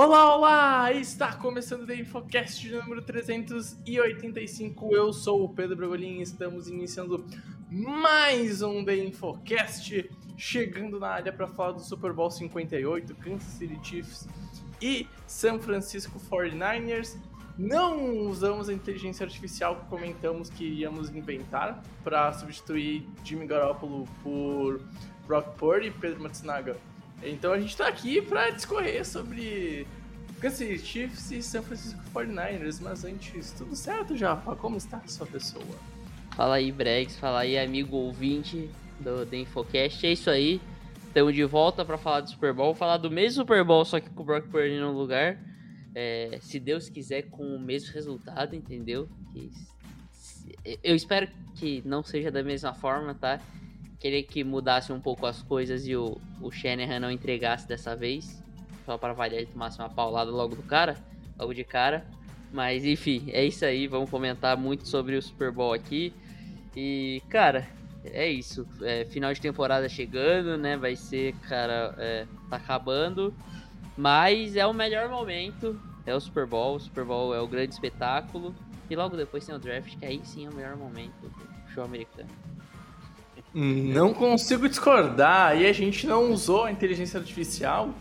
Olá, olá! Está começando o Infocast número 385. Eu sou o Pedro Bragolin e estamos iniciando mais um The Infocast, chegando na área para falar do Super Bowl 58, Kansas City Chiefs e San Francisco 49ers. Não usamos a inteligência artificial que comentamos que íamos inventar para substituir Jimmy Garoppolo por Brock Purdy e Pedro Matsunaga. Então a gente tá aqui para discorrer sobre Kansas Chiefs e San Francisco 49ers, mas antes, tudo certo, Japa? Como está a sua pessoa? Fala aí, Bregs, fala aí, amigo ouvinte do The Infocast. É isso aí, estamos de volta para falar do Super Bowl, falar do mesmo Super Bowl, só que com o Brock Purdy no lugar. É, se Deus quiser, com o mesmo resultado, entendeu? Que, eu espero que não seja da mesma forma, tá? Queria que mudasse um pouco as coisas e o, o Shanahan não entregasse dessa vez. Só para variar, ele tomasse uma paulada logo do cara, logo de cara. Mas enfim, é isso aí. Vamos comentar muito sobre o Super Bowl aqui. E, cara, é isso. É, final de temporada chegando, né? Vai ser, cara, é, tá acabando. Mas é o melhor momento. É o Super Bowl. O Super Bowl é o grande espetáculo. E logo depois tem o draft, que aí sim é o melhor momento do show americano. Não consigo discordar. E a gente não usou a inteligência artificial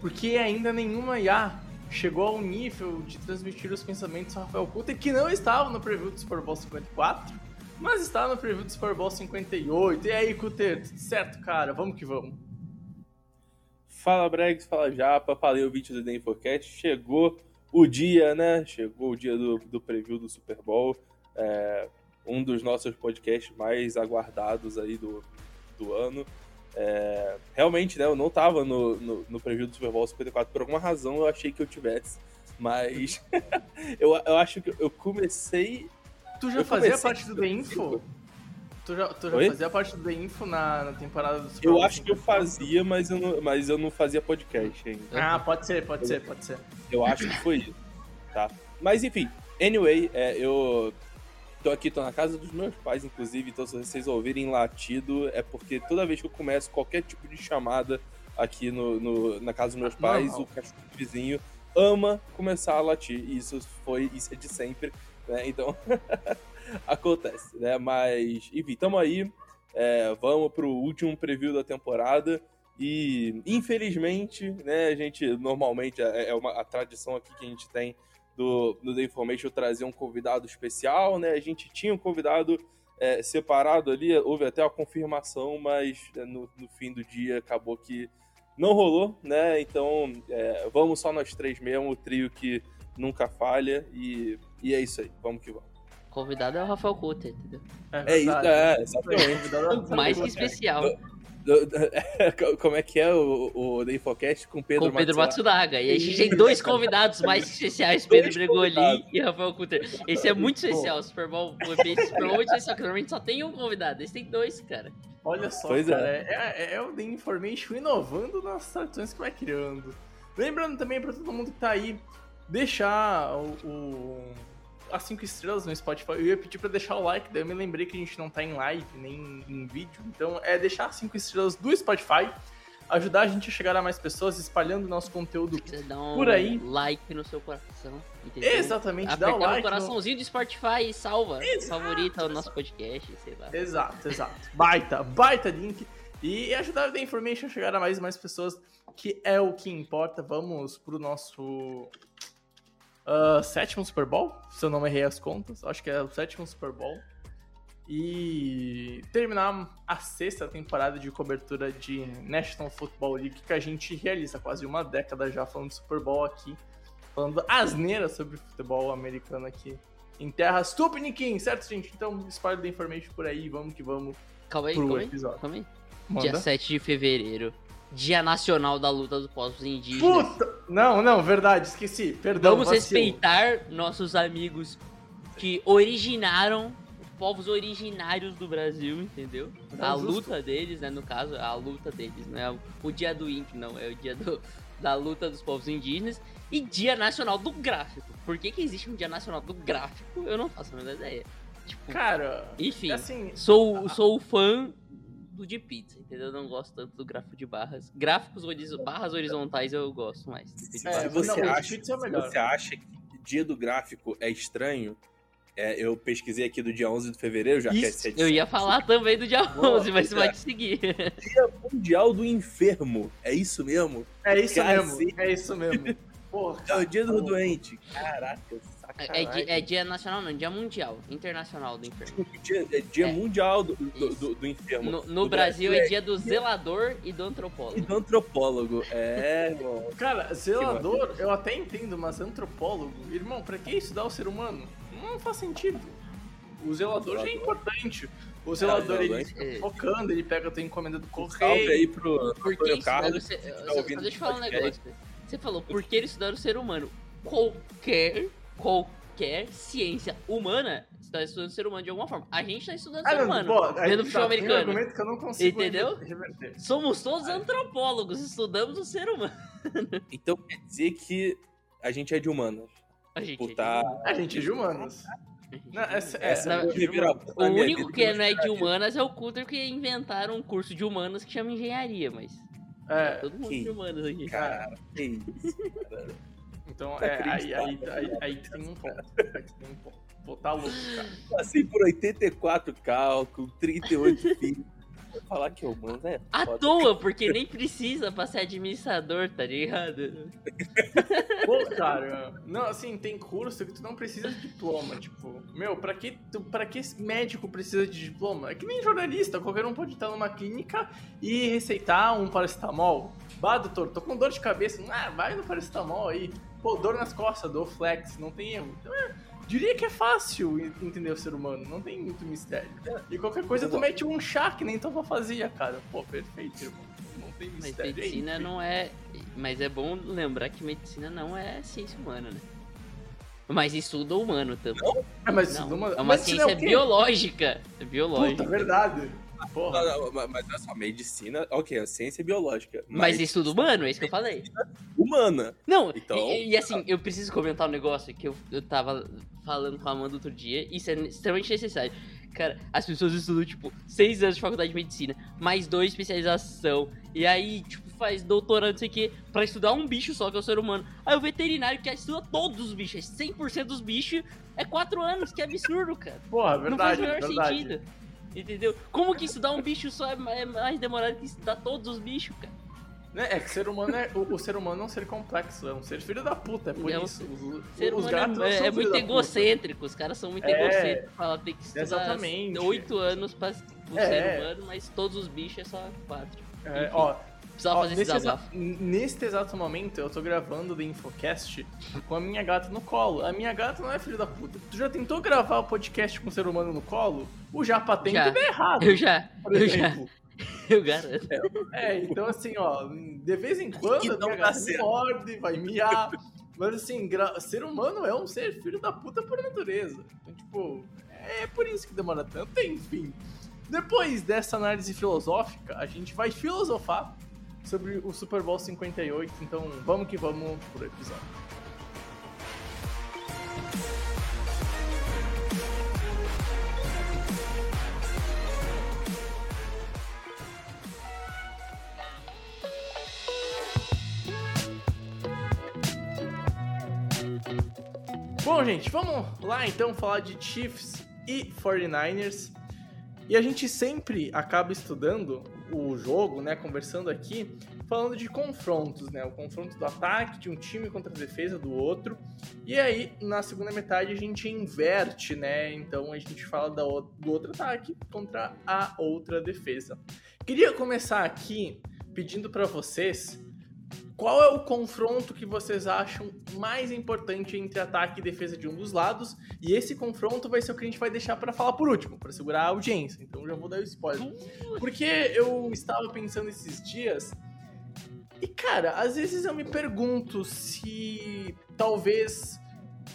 porque ainda nenhuma IA chegou ao nível de transmitir os pensamentos do Rafael Cutter, que não estava no preview do Super Bowl 54, mas está no preview do Super Bowl 58. E aí, Cutter, tudo certo, cara? Vamos que vamos. Fala, Bregs, fala Japa, falei o vídeo do The Infocast. Chegou o dia, né? Chegou o dia do, do preview do Super Bowl. É, um dos nossos podcasts mais aguardados aí do, do ano. É, realmente, né, eu não tava no, no, no, preview do Super Bowl 54 por alguma razão, eu achei que eu tivesse. Mas eu, eu acho que eu comecei. Tu já fazia parte do The Info? Tu já, tu já fazia parte do The Info na, na temporada do Super Eu Bowl acho 54? que eu fazia, mas eu não, mas eu não fazia podcast ainda. Ah, pode ser, pode eu, ser, pode ser. Eu acho que foi isso. Tá. Mas enfim, anyway, é, eu Tô aqui, tô na casa dos meus pais, inclusive, então se vocês ouvirem latido, é porque toda vez que eu começo qualquer tipo de chamada aqui no, no na casa dos meus pais, o cachorro vizinho ama começar a latir. E isso foi, isso é de sempre, né? Então, acontece, né? Mas, enfim, tamo aí. É, vamos pro último preview da temporada. E, infelizmente, né, a gente normalmente é, é uma a tradição aqui que a gente tem do, do The Information trazer um convidado especial, né? A gente tinha um convidado é, separado ali, houve até a confirmação, mas é, no, no, fim do dia acabou que não rolou, né? Então é, vamos só nós três mesmo, o trio que nunca falha, e, e é isso aí, vamos que vamos. Convidado é o Rafael Kutter, entendeu? É, é isso, é, exatamente. Mais que especial. Como é que é o, o The Infocast com Pedro Com Pedro Matsunaga. E a gente tem dois convidados mais especiais, Pedro Bregolin e Rafael Cutter. Esse é muito especial, o Super Bowl foi Super Bowl muito especial, que normalmente só tem um convidado. Esse tem dois, cara. Olha só, pois cara, é. É, é, é o The Information inovando nas tradições que vai criando. Lembrando também para todo mundo que tá aí, deixar o, o as 5 estrelas no Spotify. Eu ia pedir pra deixar o like, daí eu me lembrei que a gente não tá em live nem em vídeo. Então é deixar as 5 estrelas do Spotify, ajudar a gente a chegar a mais pessoas, espalhando nosso conteúdo um por aí. like no seu coração. Entendeu? Exatamente, dá o like. o coraçãozinho no... do Spotify e salva. Exato, favorita o nosso podcast, sei lá. Exato, exato. Baita, baita link. E ajudar a The Information a chegar a mais e mais pessoas, que é o que importa. Vamos pro nosso uh, sétimo Super Bowl, se eu não errei as contas, acho que é o sétimo Super Bowl. E terminar a sexta temporada de cobertura de National Football League que a gente realiza quase uma década já falando de Super Bowl aqui, falando asneira sobre futebol americano aqui em terras Tupiniquim, certo, gente? Então, espalhe da information por aí, vamos que vamos calma aí, pro calma episódio. Calma aí. Dia 7 de fevereiro Dia Nacional da Luta dos Povos Indígenas. Puta! Não, não, verdade, esqueci. Perdão, Vamos vacilo. respeitar nossos amigos que originaram povos originários do Brasil, entendeu? A justo. luta deles, né? No caso, a luta deles, não é o dia do INPE, não, é o dia do- da luta dos povos indígenas. E Dia Nacional do Gráfico. Por que, que existe um Dia Nacional do Gráfico? Eu não faço a menor ideia. Tipo, Cara, enfim, assim, sou, sou fã do de pizza, entendeu? Eu não gosto tanto do gráfico de barras. Gráficos barras horizontais eu gosto mais. que É, você, não, acha, pizza é o você acha que dia do gráfico é estranho, é, eu pesquisei aqui do dia 11 de fevereiro, já que é Isso, sete- Eu ia falar também do dia Boa, 11, mas você vai te seguir. Mundial do Enfermo. É isso mesmo? é isso Cacete. mesmo, é isso mesmo. Porra, É o dia do pô. doente. Caraca, É, é é dia nacional, não, dia mundial, internacional do inferno. Dia, é dia É. mundial do, do, do- do enfermo. No, no Do Brasil é dia do zelador e do E antropólogo. do antropólogo. É, irmão. Cara, zelador, eu até entendo, mas antropólogo, irmão, pra que estudar o ser humano? Não faz sentido. O zelador já é importante. O zelador, zelador ele fica é- focando, ele pega a tua encomenda do Salve correio. aí pro Por que Antônio estudar o Carlos. ser... que tá só- ouvindo Deixa eu falar um negócio. Você falou, por que estudar o ser humano? Qualquer, qualquer ciência humana está estudando o ser humano de alguma forma. A gente está estudando o Ah, ser não, humano. pô, aí vendo tá, futebol tem um americano. argumento que eu não consigo Entendeu? reverter. Somos todos antropólogos, estudamos o ser humano. Então quer dizer que a gente é de humanas. A gente Por é tá- A gente é de humanos. de humano. Não, essa, É, essa na- é de humanos. O único que não é de humanas é o Culter que inventaram um curso de humanas que chama engenharia, mas É, todo mundo que de humanas aqui. Cara, que isso. Então Tá é, aí, aí, aí, aí tem um ponto. Aí tem um ponto. Pô, tá louco, cara. Passei por 84 cálculo, 38 filhos. Vou falar que humanos é À foda. toa, porque nem precisa pra ser administrador, tá ligado? Pô, cara, não, assim, tem curso que tu não precisa de diploma, tipo, meu, pra que, tu, pra que esse médico precisa de diploma? É que nem jornalista, qualquer um pode estar numa clínica e receitar um paracetamol. Bah, doutor, tô com dor de cabeça, ah, vai no paracetamol aí. Pô, dor nas costas, dor flex, não tem erro. Então, é, diria que é fácil en- entender o ser humano, não tem muito mistério. E qualquer coisa tu mete um chá que nem tua avó fazia, cara. Pô, perfeito, irmão. Não tem Mas mistério. medicina não é. Mas é bom lembrar que medicina não é ciência humana, né? Mas estuda humano também. É, mas Não, numa- é uma mas não ciência quê? biológica. É biológica. Puta, verdade. Porra. Não, não, mas- mas olha só, medicina, ok, a ciência é biológica. Mas estuda humano, é isso que eu falei. humana. Não, Então- e, e assim, eu preciso comentar um negócio que eu, eu tava falando com a Amanda outro dia, isso é extremamente necessário. Cara, as pessoas estudam, tipo, seis anos de faculdade de medicina, mais dois de especialização, e aí, tipo, faz doutorado, não sei o quê, pra estudar um bicho só, que é o ser humano. Aí o veterinário que estuda todos os bichos, é 100% dos bichos, é quatro anos, que absurdo, cara. Porra, não faz verdade, o menor verdade. sentido. Entendeu? Como que estudar um bicho só é é mais demorado que estudar todos os bichos, cara? Né, É que ser humano é, o, o ser humano é um ser complexo, é um ser filho da puta, é por É um isso. Os, ser os gatos não é, são é filho muito egocêntrico, os caras são muito É, egocêntricos. Fala, tem que estudar exatamente. oito anos pra o É. ser humano, mas todos os bichos é só quatro. É, Enfim, ó, Precisava ó, fazer esse nesse, desabafo. exa- neste exato momento eu tô gravando o The Infocast com a minha gata no colo. A minha gata não é filho da puta. Tu já tentou gravar o podcast com o ser humano no colo? O Japa tem Já. tudo errado. Eu já, por eu já, exemplo. eu garanto. É, então assim, ó, de vez em quando a não minha dá gata morde, vai miar. Mas assim, gra- ser humano é um ser filho da puta por natureza. Então, tipo, é por isso que demora tanto, enfim. Depois dessa análise filosófica, a gente vai filosofar sobre o Super Bowl 58. Então, vamos que vamos pro episódio. Bom, gente, vamos lá então falar de Chiefs e 49ers. E a gente sempre acaba estudando o jogo, né, conversando aqui, falando de confrontos, né, o confronto do ataque de um time contra a defesa do outro. E aí, na segunda metade a gente inverte, né? Então a gente fala do outro ataque contra a outra defesa. Queria começar aqui pedindo para vocês qual é o confronto que vocês acham mais importante entre ataque e defesa de um dos lados? E esse confronto vai ser o que a gente vai deixar para falar por último, para segurar a audiência. Então já vou dar o spoiler. Porque eu estava pensando esses dias Cara, às vezes eu me pergunto se talvez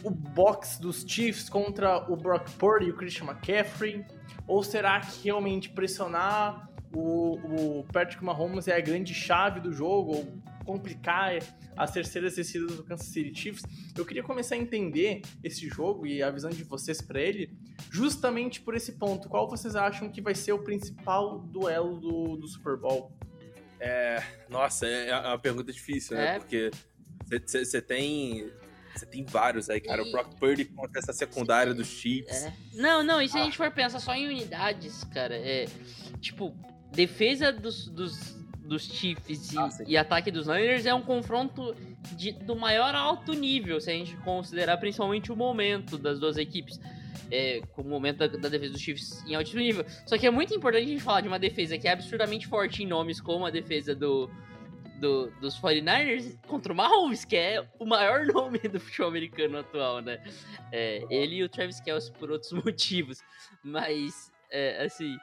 o box dos Chiefs contra o Brock Purdy e o Christian McCaffrey, ou será que realmente pressionar o, o Patrick Mahomes é a grande chave do jogo, ou complicar as terceiras descidas do Kansas City Chiefs? Eu queria começar a entender esse jogo e a visão de vocês para ele, justamente por esse ponto. Qual vocês acham que vai ser o principal duelo do, do Super Bowl? É, nossa, é é uma pergunta difícil, né? É. Porque você tem. Você tem vários aí, cara. O E- Brock Purdy contra essa secundária dos Chiefs. É. Não, não, e se a gente for pensar só em unidades, cara, é. Tipo, defesa dos, dos, dos Chiefs e, Ah, e ataque dos Niners é um confronto de, do maior alto nível, se a gente considerar principalmente o momento das duas equipes. É, com o momento da, da defesa dos Chiefs em altíssimo nível. Só que é muito importante a gente falar de uma defesa que é absurdamente forte em nomes, como a defesa do, do- dos 49ers contra o Mahomes, que é o maior nome do futebol americano atual, né? É, ele e o Travis Kelce por outros motivos. Mas, é, assim,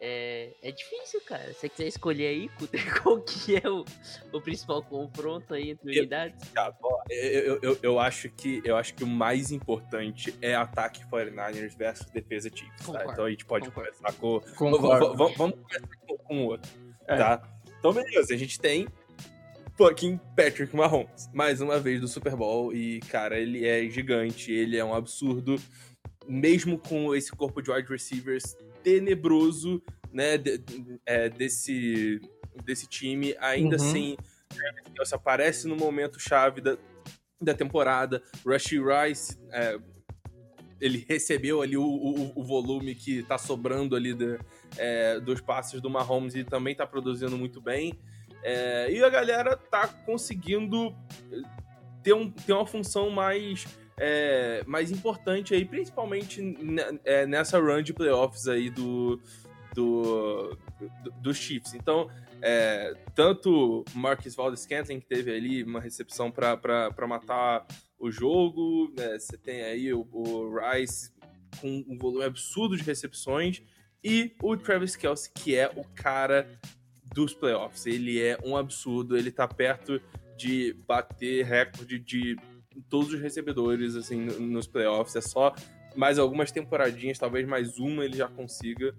é, é difícil, cara. Se você quiser escolher aí, qual que é o, o principal confronto aí entre unidades? Eu, eu, eu, acho que, eu acho que o mais importante é ataque 49ers versus defesa Chiefs, tá? Então a gente pode concordo. começar com. Concordo. Vamos começar com, com o outro, É. tá? Então, beleza, a gente tem fucking Patrick Mahomes, mais uma vez do Super Bowl, e, cara, ele é gigante, ele é um absurdo, mesmo com esse corpo de wide receivers tenebroso, né, de- é, desse, desse time, ainda Uhum. assim, aparece no momento chave da, da temporada, Rushy Rice, é, ele recebeu ali o, o, o volume que tá sobrando ali da- é, dos passes do Mahomes e também tá produzindo muito bem. É, e a galera tá conseguindo ter, um, ter uma função mais, é, mais importante aí, principalmente é, nessa run de playoffs aí do, do, do, dos Chiefs. Então, é, tanto Marcus Valdez Scantling, que teve ali uma recepção para matar o jogo, né, você tem aí o, o Rice com um volume absurdo de recepções, e o Travis Kelce, que é o cara dos playoffs. Ele é um absurdo, ele tá perto de bater recorde de todos os recebedores assim no- nos playoffs. É só mais algumas temporadinhas, talvez mais uma ele já consiga.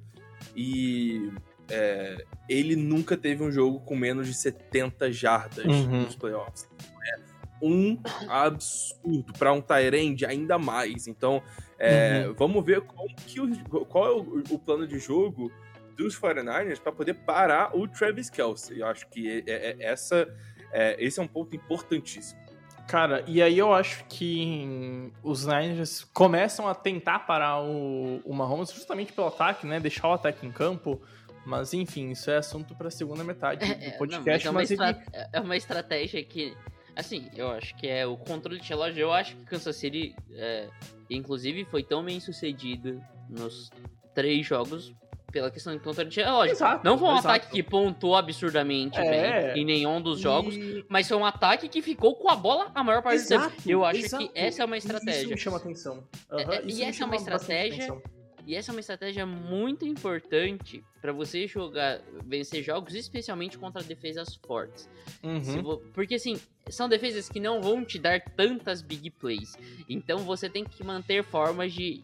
E é, ele nunca teve um jogo com menos de 70 jardas Uhum. nos playoffs. É um absurdo para um Tyrande ainda mais. Então, é, vamos ver como que o- qual é o, o plano de jogo dos 49ers para poder parar o Travis Kelce. Eu acho que é- é- é- essa, é, esse é um ponto importantíssimo. Cara, e aí eu acho que os Niners começam a tentar parar o, o Mahomes justamente pelo ataque, né? Deixar o ataque em campo. Mas enfim, isso é assunto pra segunda metade É, do é, não, podcast. mas mas é, uma ele- estra- é uma estratégia que, assim, eu acho que é o controle de relógio. Eu acho que Kansas City, é, inclusive, foi tão bem sucedido nos três jogos pela questão de relógio. Exato, Não foi um exato. ataque que pontuou absurdamente É. bem em nenhum dos jogos, E- mas foi um ataque que ficou com a bola a maior parte do Exato, tempo. Eu acho exato. que essa é uma E Isso estratégia. me chama atenção. Aham, é, isso e essa é uma estratégia. E essa é uma estratégia muito importante pra você jogar, vencer jogos, especialmente contra defesas fortes. Uhum. vo- Porque assim, são defesas que não vão te dar tantas big plays. Então você tem que manter formas de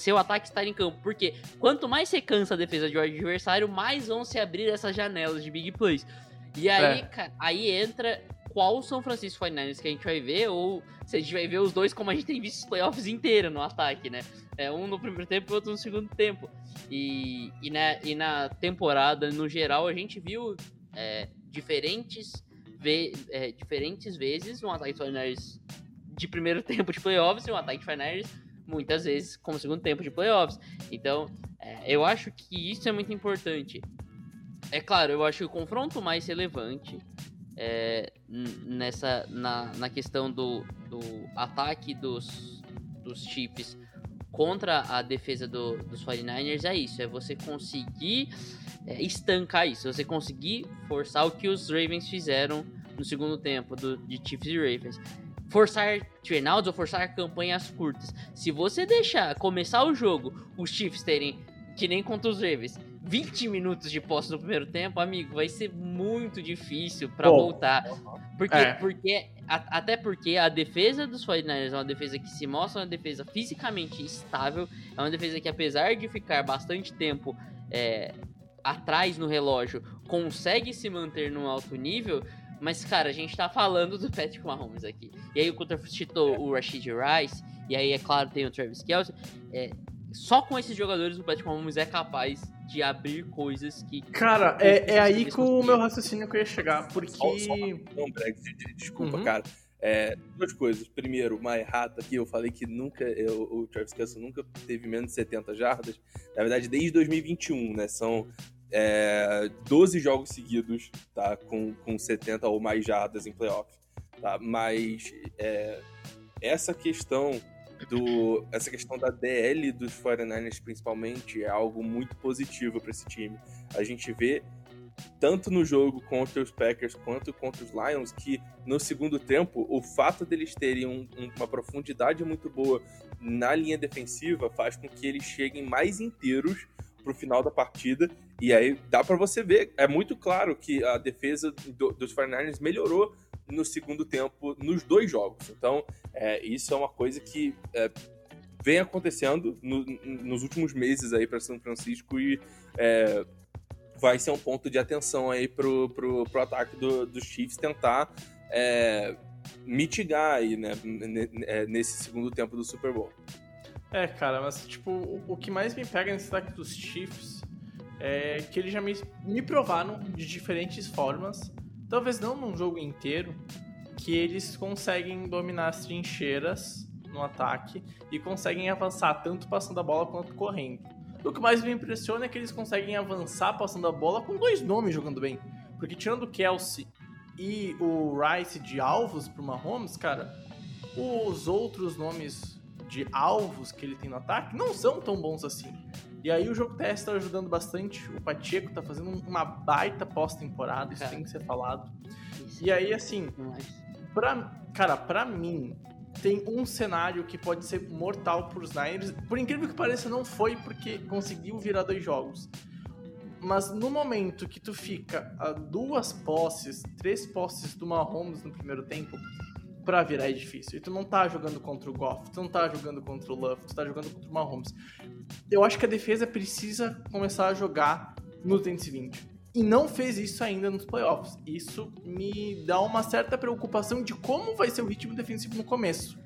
seu ataque estar em campo. Porque quanto mais você cansa a defesa de um adversário, mais vão se abrir essas janelas de big plays. E aí, É. cara, aí entra qual São Francisco 49ers que a gente vai ver, ou se a gente vai ver os dois como a gente tem visto os playoffs inteiros no ataque, né? É um no primeiro tempo e outro no segundo tempo. E, e, na, e na temporada, no geral, a gente viu é, diferentes, ve é, diferentes vezes um ataque de 49ers de primeiro tempo de playoffs e um ataque de 49ers muitas vezes como segundo tempo de playoffs. Então, é, eu acho que isso é muito importante. É claro, eu acho que o confronto mais relevante é, nessa na, na questão do, do ataque dos, dos Chiefs contra a defesa do, dos 49ers é isso, é você conseguir é, estancar isso, você conseguir forçar o que os Ravens fizeram no segundo tempo do, de Chiefs e Ravens. Forçar turnouts ou forçar campanhas curtas. Se você deixar começar o jogo, os Chiefs terem, que nem contra os Ravens, 20 minutos de posse no primeiro tempo, amigo, vai ser muito difícil para voltar. Porque, É. porque a- até porque a defesa dos 49ers é uma defesa que se mostra uma defesa fisicamente estável, é uma defesa que apesar de ficar bastante tempo é, atrás no relógio, consegue se manter num alto nível, mas cara, a gente tá falando do Patrick Mahomes aqui. E aí o Coulter citou o Rashid Rice, e aí é claro tem o Travis Kelce, é, só com esses jogadores o Patrick Mahomes é capaz de abrir coisas que Cara, é, é aí que o meu raciocínio que eu ia chegar, porque. Só- só Não, Brex, de- de- desculpa, Uhum. cara. É, duas coisas. Primeiro, uma errata aqui, eu falei que nunca, eu- o Travis Kelce nunca teve menos de 70 jardas. Na verdade, desde 2021, né? São é, 12 jogos seguidos, tá? Com, com 70 ou mais jardas em playoff, tá? Mas é, essa questão do essa questão da DL dos 49ers principalmente é algo muito positivo para esse time. A gente vê tanto no jogo contra os Packers quanto contra os Lions, que no segundo tempo, o fato deles terem um- um- uma profundidade muito boa na linha defensiva faz com que eles cheguem mais inteiros pro final da partida. E aí dá para você ver, é muito claro que a defesa do- dos 49ers melhorou no segundo tempo nos dois jogos. Então, é, isso é uma coisa que é, vem acontecendo no- nos últimos meses aí para São Francisco e é, vai ser um ponto de atenção aí pro, pro, pro ataque do- dos Chiefs tentar é, mitigar aí, né, é, nesse segundo tempo do Super Bowl. É, cara, mas tipo, o, o que mais me pega nesse ataque dos Chiefs é que eles já me, me provaram de diferentes formas, talvez não num jogo inteiro, que eles conseguem dominar as trincheiras no ataque e conseguem avançar tanto passando a bola quanto correndo. O que mais me impressiona é que eles conseguem avançar passando a bola com dois nomes jogando bem. Porque tirando o Kelsey e o Rice de alvos pro Mahomes, cara, os outros nomes de alvos que ele tem no ataque não são tão bons assim. E aí o jogo terrestre tá ajudando bastante. O Pacheco tá fazendo uma baita pós-temporada, isso Cara. tem que ser falado. E aí, assim, Mas- Pra, cara, pra mim, tem um cenário que pode ser mortal pros Niners. Por incrível que pareça, não foi porque conseguiu virar dois jogos. Mas no momento que tu fica a duas posses, três posses do Mahomes no primeiro tempo, pra virar é difícil. E tu não tá jogando contra o Goff, tu não tá jogando contra o Love, tu tá jogando contra o Mahomes. Eu acho que a defesa precisa começar a jogar no 220. E não fez isso ainda nos playoffs. Isso me dá uma certa preocupação de como vai ser o ritmo defensivo no começo.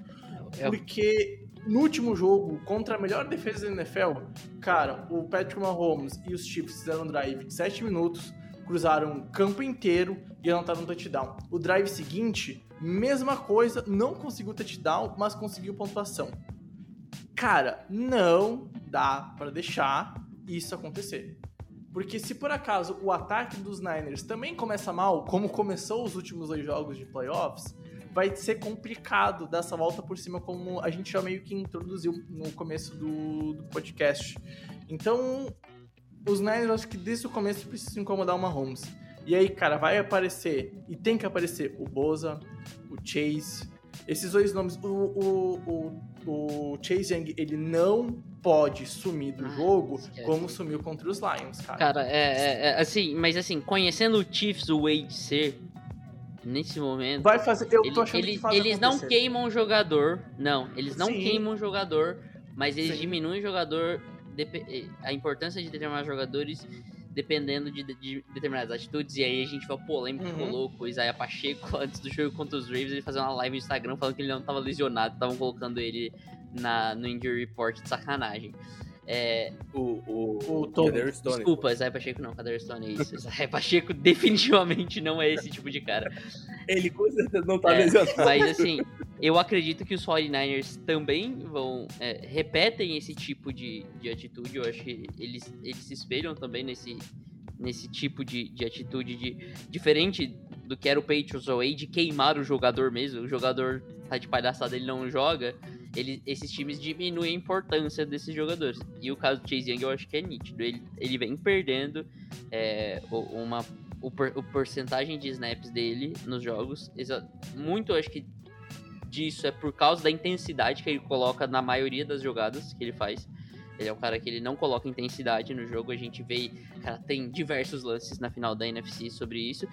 É Porque no último jogo, contra a melhor defesa da NFL, cara, o Patrick Mahomes e os Chiefs fizeram um drive de 7 minutos, cruzaram o campo inteiro e anotaram um touchdown. O drive seguinte, mesma coisa, não conseguiu touchdown, mas conseguiu pontuação. Cara, não dá pra deixar isso acontecer. Porque se por acaso o ataque dos Niners também começa mal, como começou os últimos dois jogos de playoffs, vai ser complicado dar essa volta por cima, como a gente já meio que introduziu no começo do, do podcast. Então, os Niners, acho que desde o começo precisam incomodar o Mahomes. E aí, cara, vai aparecer, e tem que aparecer, o Boza, o Chase, esses dois nomes. O, o, o, o Chase Young, ele não pode sumir do Ah, jogo esquece. como sumiu contra os Lions, cara. Cara, é, é- é, assim, mas assim, conhecendo o Chiefs, o Wade ser, nesse momento, Vai fazer. Eu ele- tô achando ele- que faz eles não acontecer. queimam o jogador, não, eles não Sim. queimam o jogador, mas eles Sim. diminuem o jogador, a importância de determinados jogadores dependendo de, de determinadas atitudes, e aí a gente vai polêmica que Uhum. rolou com o Isaiah Pacheco antes do jogo contra os Ravens, ele fazer uma live no Instagram falando que ele não tava lesionado, estavam colocando ele na, no injury report de sacanagem. É, O, o, O. Kadarius Toney. Desculpa, Isaiah Pacheco não, Kader Stone é isso. Isaiah Pacheco definitivamente não é esse tipo de cara. Ele com certeza não tá É, lesionado. Mas assim, eu acredito que os 49ers também vão. é, repetem esse tipo de, de atitude. Eu acho que eles, eles se espelham também nesse, nesse tipo de, de atitude de, diferente do que era o Patriots ou de queimar o jogador mesmo. O jogador tá de palhaçada, ele não joga. Ele, esses times diminuem a importância desses jogadores. E o caso do Chase Young eu acho que é nítido. Ele, ele vem perdendo é, uma, o, o porcentagem de snaps dele nos jogos. Muito, acho que disso é por causa da intensidade que ele coloca na maioria das jogadas que ele faz. Ele é um cara que ele não coloca intensidade no jogo. A gente vê, cara, tem diversos lances na final da NFC sobre isso.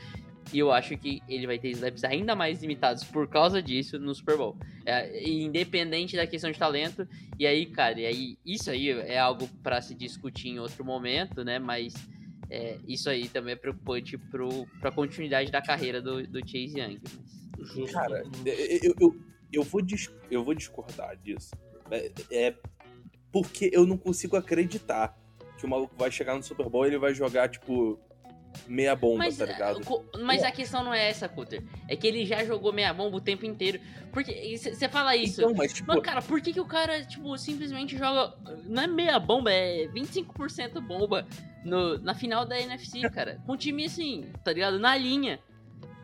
E eu acho que ele vai ter snaps ainda mais limitados por causa disso no Super Bowl. É, independente da questão de talento. E aí, cara, e aí, isso aí é algo para se discutir em outro momento, né? Mas é, isso aí também é preocupante para a continuidade da carreira do, do Chase Young. Mas... Cara, eu, eu, eu, vou, eu vou discordar disso. É, é porque eu não consigo acreditar que o maluco vai chegar no Super Bowl e ele vai jogar, tipo, meia bomba, mas, tá ligado? Mas a questão não é essa, Cutter. É que ele já jogou meia bomba o tempo inteiro. Porque você fala isso. Então, mas, tipo... mas, cara, por que, que o cara, tipo, simplesmente joga. Não é meia bomba, é 25% bomba no, na final da NFC, cara. Com um time assim, tá ligado? Na linha.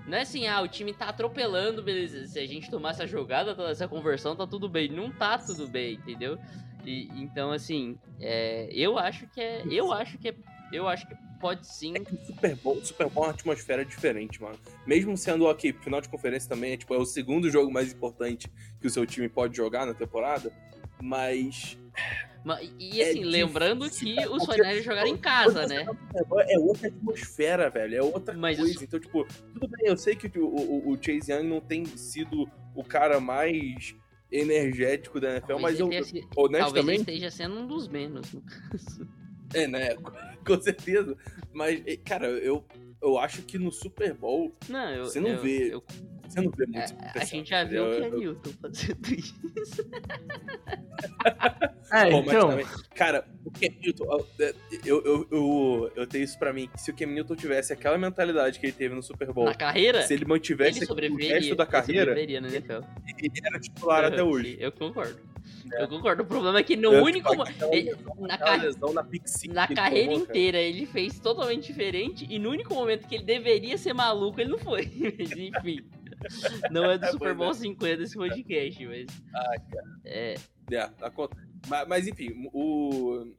Não é assim, ah, o time tá atropelando, beleza. Se a gente tomar essa jogada, essa conversão, tá tudo bem. Não tá tudo bem, entendeu? E, então, assim, é, eu acho que é. Eu acho que é. Eu acho que pode sim. É que o Super Bowl, Super Bowl é uma atmosfera diferente, mano. Mesmo sendo, ok, final de conferência também é, tipo, é o segundo jogo mais importante que o seu time pode jogar na temporada, mas. E assim, é lembrando que os Fortnite jogaram em casa, né? É outra atmosfera, velho. É outra mas coisa. Então, tipo, tudo bem, eu sei que o, o, o Chase Young não tem sido o cara mais energético da NFL, talvez mas eu, tenha, honestamente... Talvez ele esteja sendo um dos menos, no caso. É, né? Com certeza. Mas, cara, eu, eu acho que no Super Bowl não, eu, você não eu, vê. Eu, você não vê muito. A, a gente já viu o que é Newton fazendo isso. é, Bom, então... Também, cara, o Cam Newton, é, eu, eu, eu, eu tenho isso pra mim, que se o Cam Newton tivesse aquela mentalidade que ele teve no Super Bowl, na carreira, se ele mantivesse ele o resto da carreira, ele, ele era titular até hoje. Eu concordo. É. Eu concordo. O problema é que no eu único. Ele, na, car... na, na carreira tomou, inteira ele fez totalmente diferente e no único momento que ele deveria ser maluco, ele não foi. Enfim. Não é do é, Super Bowl é. 50 esse podcast, mas. Ah, cara. É. É, mas, mas enfim, o.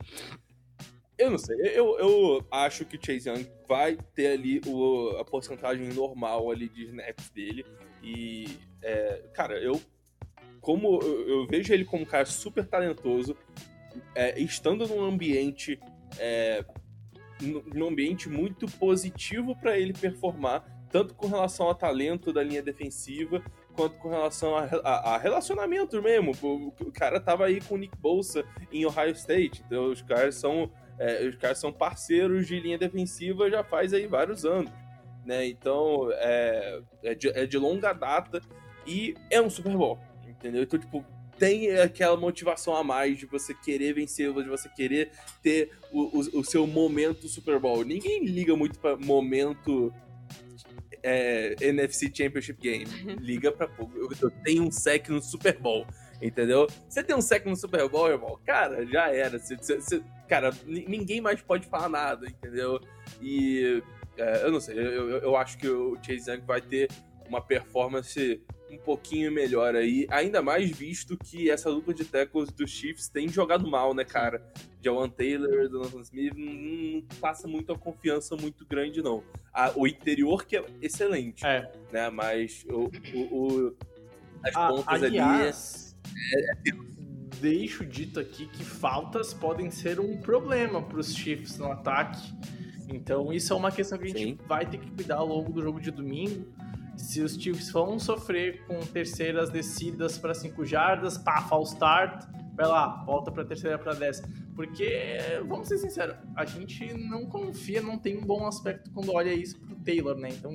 Eu não sei, eu, eu acho que o Chase Young vai ter ali o, a porcentagem normal ali de snaps dele. E, é, cara, eu como eu, eu, vejo ele como um cara super talentoso, é, estando num ambiente é, num ambiente muito positivo para ele performar, tanto com relação ao talento da linha defensiva, quanto com relação a, a, a, relacionamento mesmo. O, o, cara tava aí com o Nick Bolsa em Ohio State, então os caras são é, os caras são parceiros de linha defensiva já faz aí vários anos, né? Então é, é, de, é de longa data e é um Super Bowl entendeu? Então, tipo, tem aquela motivação a mais de você querer vencer, de você querer ter o, o, o seu momento Super Bowl. Ninguém liga muito para momento é, NFC Championship Game. Liga pra. Eu, eu tenho um sec no Super Bowl. Entendeu? Você tem um sec no Super Bowl, irmão, cara, já era. Você, você, cara, ninguém mais pode falar nada, entendeu? E é, eu não sei, eu, eu, eu acho que o Chase Young vai ter uma performance um pouquinho melhor aí, ainda mais visto que essa dupla de tackles dos Chiefs tem jogado mal, né, cara? Jawan Taylor, Donovan Smith, não, não, passa muito a confiança muito grande, não. A, o interior que é excelente, é. né? Mas o, o, o as a, pontas ali... É, é... Deixo dito aqui que faltas podem ser um problema para os Chiefs no ataque. Então isso é uma questão que a gente Sim. vai ter que cuidar ao longo do jogo de domingo se os Chiefs vão sofrer com terceiras descidas para 5 jardas, pá, false start, vai lá, volta para terceira para 10. Porque, vamos ser sinceros, a gente não confia, não tem um bom aspecto quando olha isso pro Taylor, né? Então,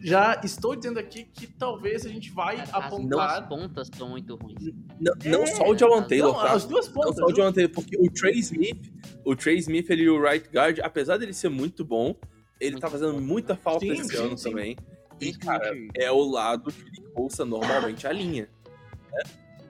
já estou dizendo aqui que talvez a gente vai as apontar... As pontas estão muito ruins. Não, não é, só o Jawan Taylor, não, tá? As duas pontas. Não só o Jawan Taylor, porque o Trey Smith, o Trey Smith, ele e o right guard, apesar dele ser muito bom, ele muito tá fazendo bom. muita falta sim, esse sim, ano sim. também. E, cara, é o lado que Bolsa normalmente alinha. Né?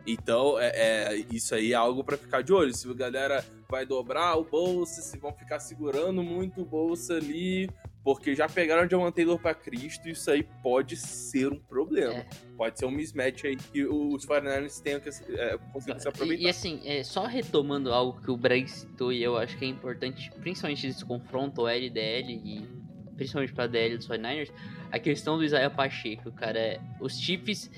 Então, é, é, isso aí é algo para ficar de olho. Se a galera vai dobrar o bolsa, se vão ficar segurando muito o bolsa ali, porque já pegaram o John Taylor para Cristo, isso aí pode ser um problema. É. Pode ser um mismatch aí que os 49ers tenham que é, conseguir se aproveitar. E, e assim, é, só retomando algo que o Breg citou, e eu acho que é importante, principalmente nesse confronto LDL e principalmente pra DL dos 49ers, a questão do Isaiah Pacheco, cara, é, os Chiefs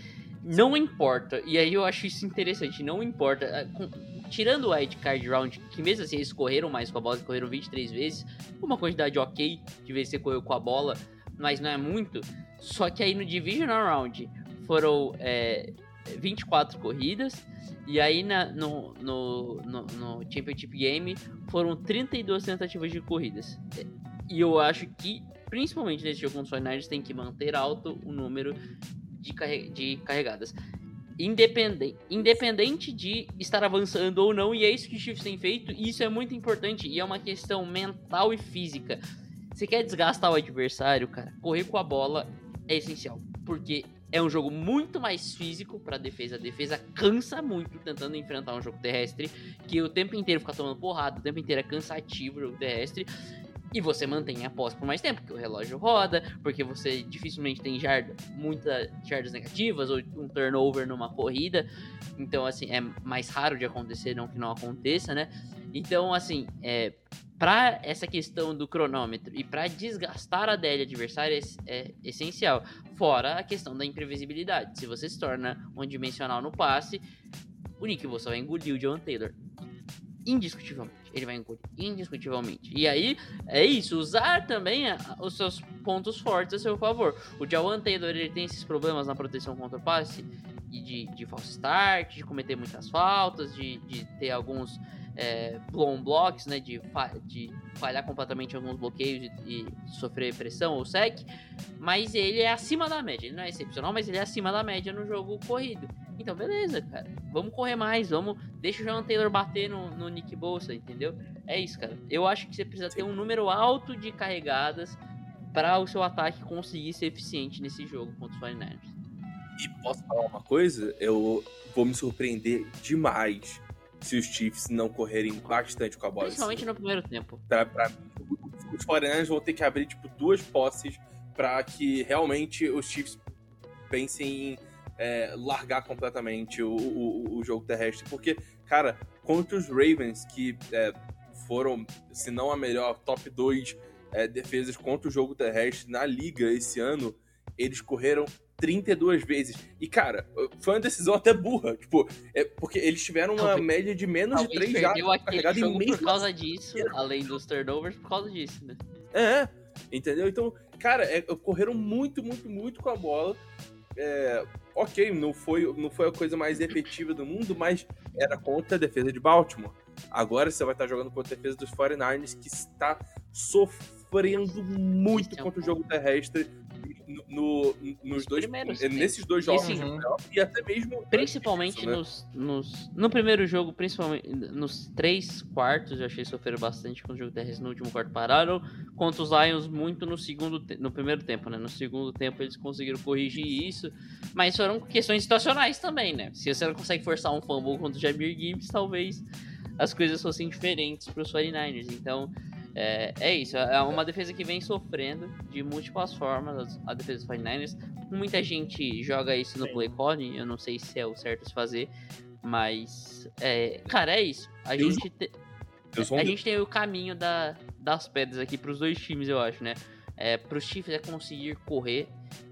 não importa, e aí eu acho isso interessante, não importa, tirando o Wild Card Round, que mesmo assim eles correram mais com a bola, correram 23 vezes, uma quantidade ok de vezes você correu com a bola, mas não é muito. Só que aí no Divisional Round foram é, 24 corridas, e aí na, no, no, no, no Championship Game foram 32 tentativas de corridas. E eu acho que, principalmente nesse jogo contra os 49ers, tem que manter alto o número de, carre de carregadas. Independente, independente de estar avançando ou não, e é isso que o Chiefs tem feito, e isso é muito importante, e é uma questão mental e física. Você quer desgastar o adversário, cara? Correr com a bola é essencial, porque é um jogo muito mais físico para defesa. A defesa cansa muito tentando enfrentar um jogo terrestre, que o tempo inteiro fica tomando porrada, o tempo inteiro é cansativo o jogo terrestre. E você mantém a posse por mais tempo, porque o relógio roda, porque você dificilmente tem jarda, muitas jardas negativas ou um turnover numa corrida. Então, assim, é mais raro de acontecer, não que não aconteça, né? Então, assim, é, para essa questão do cronômetro e para desgastar a DL adversária é, é, essencial. Fora a questão da imprevisibilidade. Se você se torna um dimensional no passe, o Nick você vai engolir o John Taylor. Indiscutivelmente. Ele vai engolir. Indiscutivelmente. E aí, é isso. Usar também os seus pontos fortes a seu favor. O Jawan Taylor ele tem esses problemas na proteção contra o passe. De, de false start, de cometer muitas faltas, de, de ter alguns é, blown blocks, né, de, de falhar completamente alguns bloqueios e, e, sofrer pressão ou sec, mas ele é acima da média. Ele não é excepcional, mas ele é acima da média no jogo corrido. Então, beleza, cara. Vamos correr mais, vamos. Deixa o John Taylor bater no, no Nick Bolsa, entendeu? É isso, cara. Eu acho que você precisa ter um número alto de carregadas para o seu ataque conseguir ser eficiente nesse jogo contra os 49ers. E posso falar uma coisa? Eu vou me surpreender demais se os Chiefs não correrem bastante com a bola. Principalmente no primeiro tempo. Pra, pra, os 49 vão ter que abrir tipo, duas posses para que realmente os Chiefs pensem em é, largar completamente o, o, o, jogo terrestre. Porque, cara, contra os Ravens, que é, foram, se não a melhor, top 2 é, defesas contra o jogo terrestre na liga esse ano, eles correram 32 vezes. E, cara, foi uma decisão até burra. Tipo, é porque eles tiveram uma Talvez. média de menos de 3 jardas carregado em meio. Por causa disso, além dos turnovers, por causa disso, né? É, entendeu? Então, cara, é, correram muito, muito, muito com a bola. É, ok, não foi, não foi a coisa mais efetiva do mundo, mas era contra a defesa de Baltimore. Agora você vai estar jogando contra a defesa dos 49ers, que está sofrendo muito é contra o jogo terrestre no, nos dois nesses dois jogos e, sim, e até mesmo principalmente disso, né? nos, nos, no primeiro jogo principalmente nos três quartos eu achei sofrer bastante com o jogo terrestre no último quarto pararam. Contra os Lions muito no segundo no primeiro tempo né? No segundo tempo eles conseguiram corrigir isso. Mas foram questões situacionais também né? Se você não consegue forçar um fumble contra o Jabir Gibbs talvez as coisas fossem diferentes para os 49ers. Então é, é isso, é uma defesa que vem sofrendo de múltiplas formas, a defesa dos 49ers. Muita gente joga isso no play calling, eu não sei se é o certo se fazer, mas, é, cara, é isso. A eu gente, te, a gente tem o caminho da, das pedras aqui para os dois times, eu acho, né? É, para os Chiefs é conseguir correr,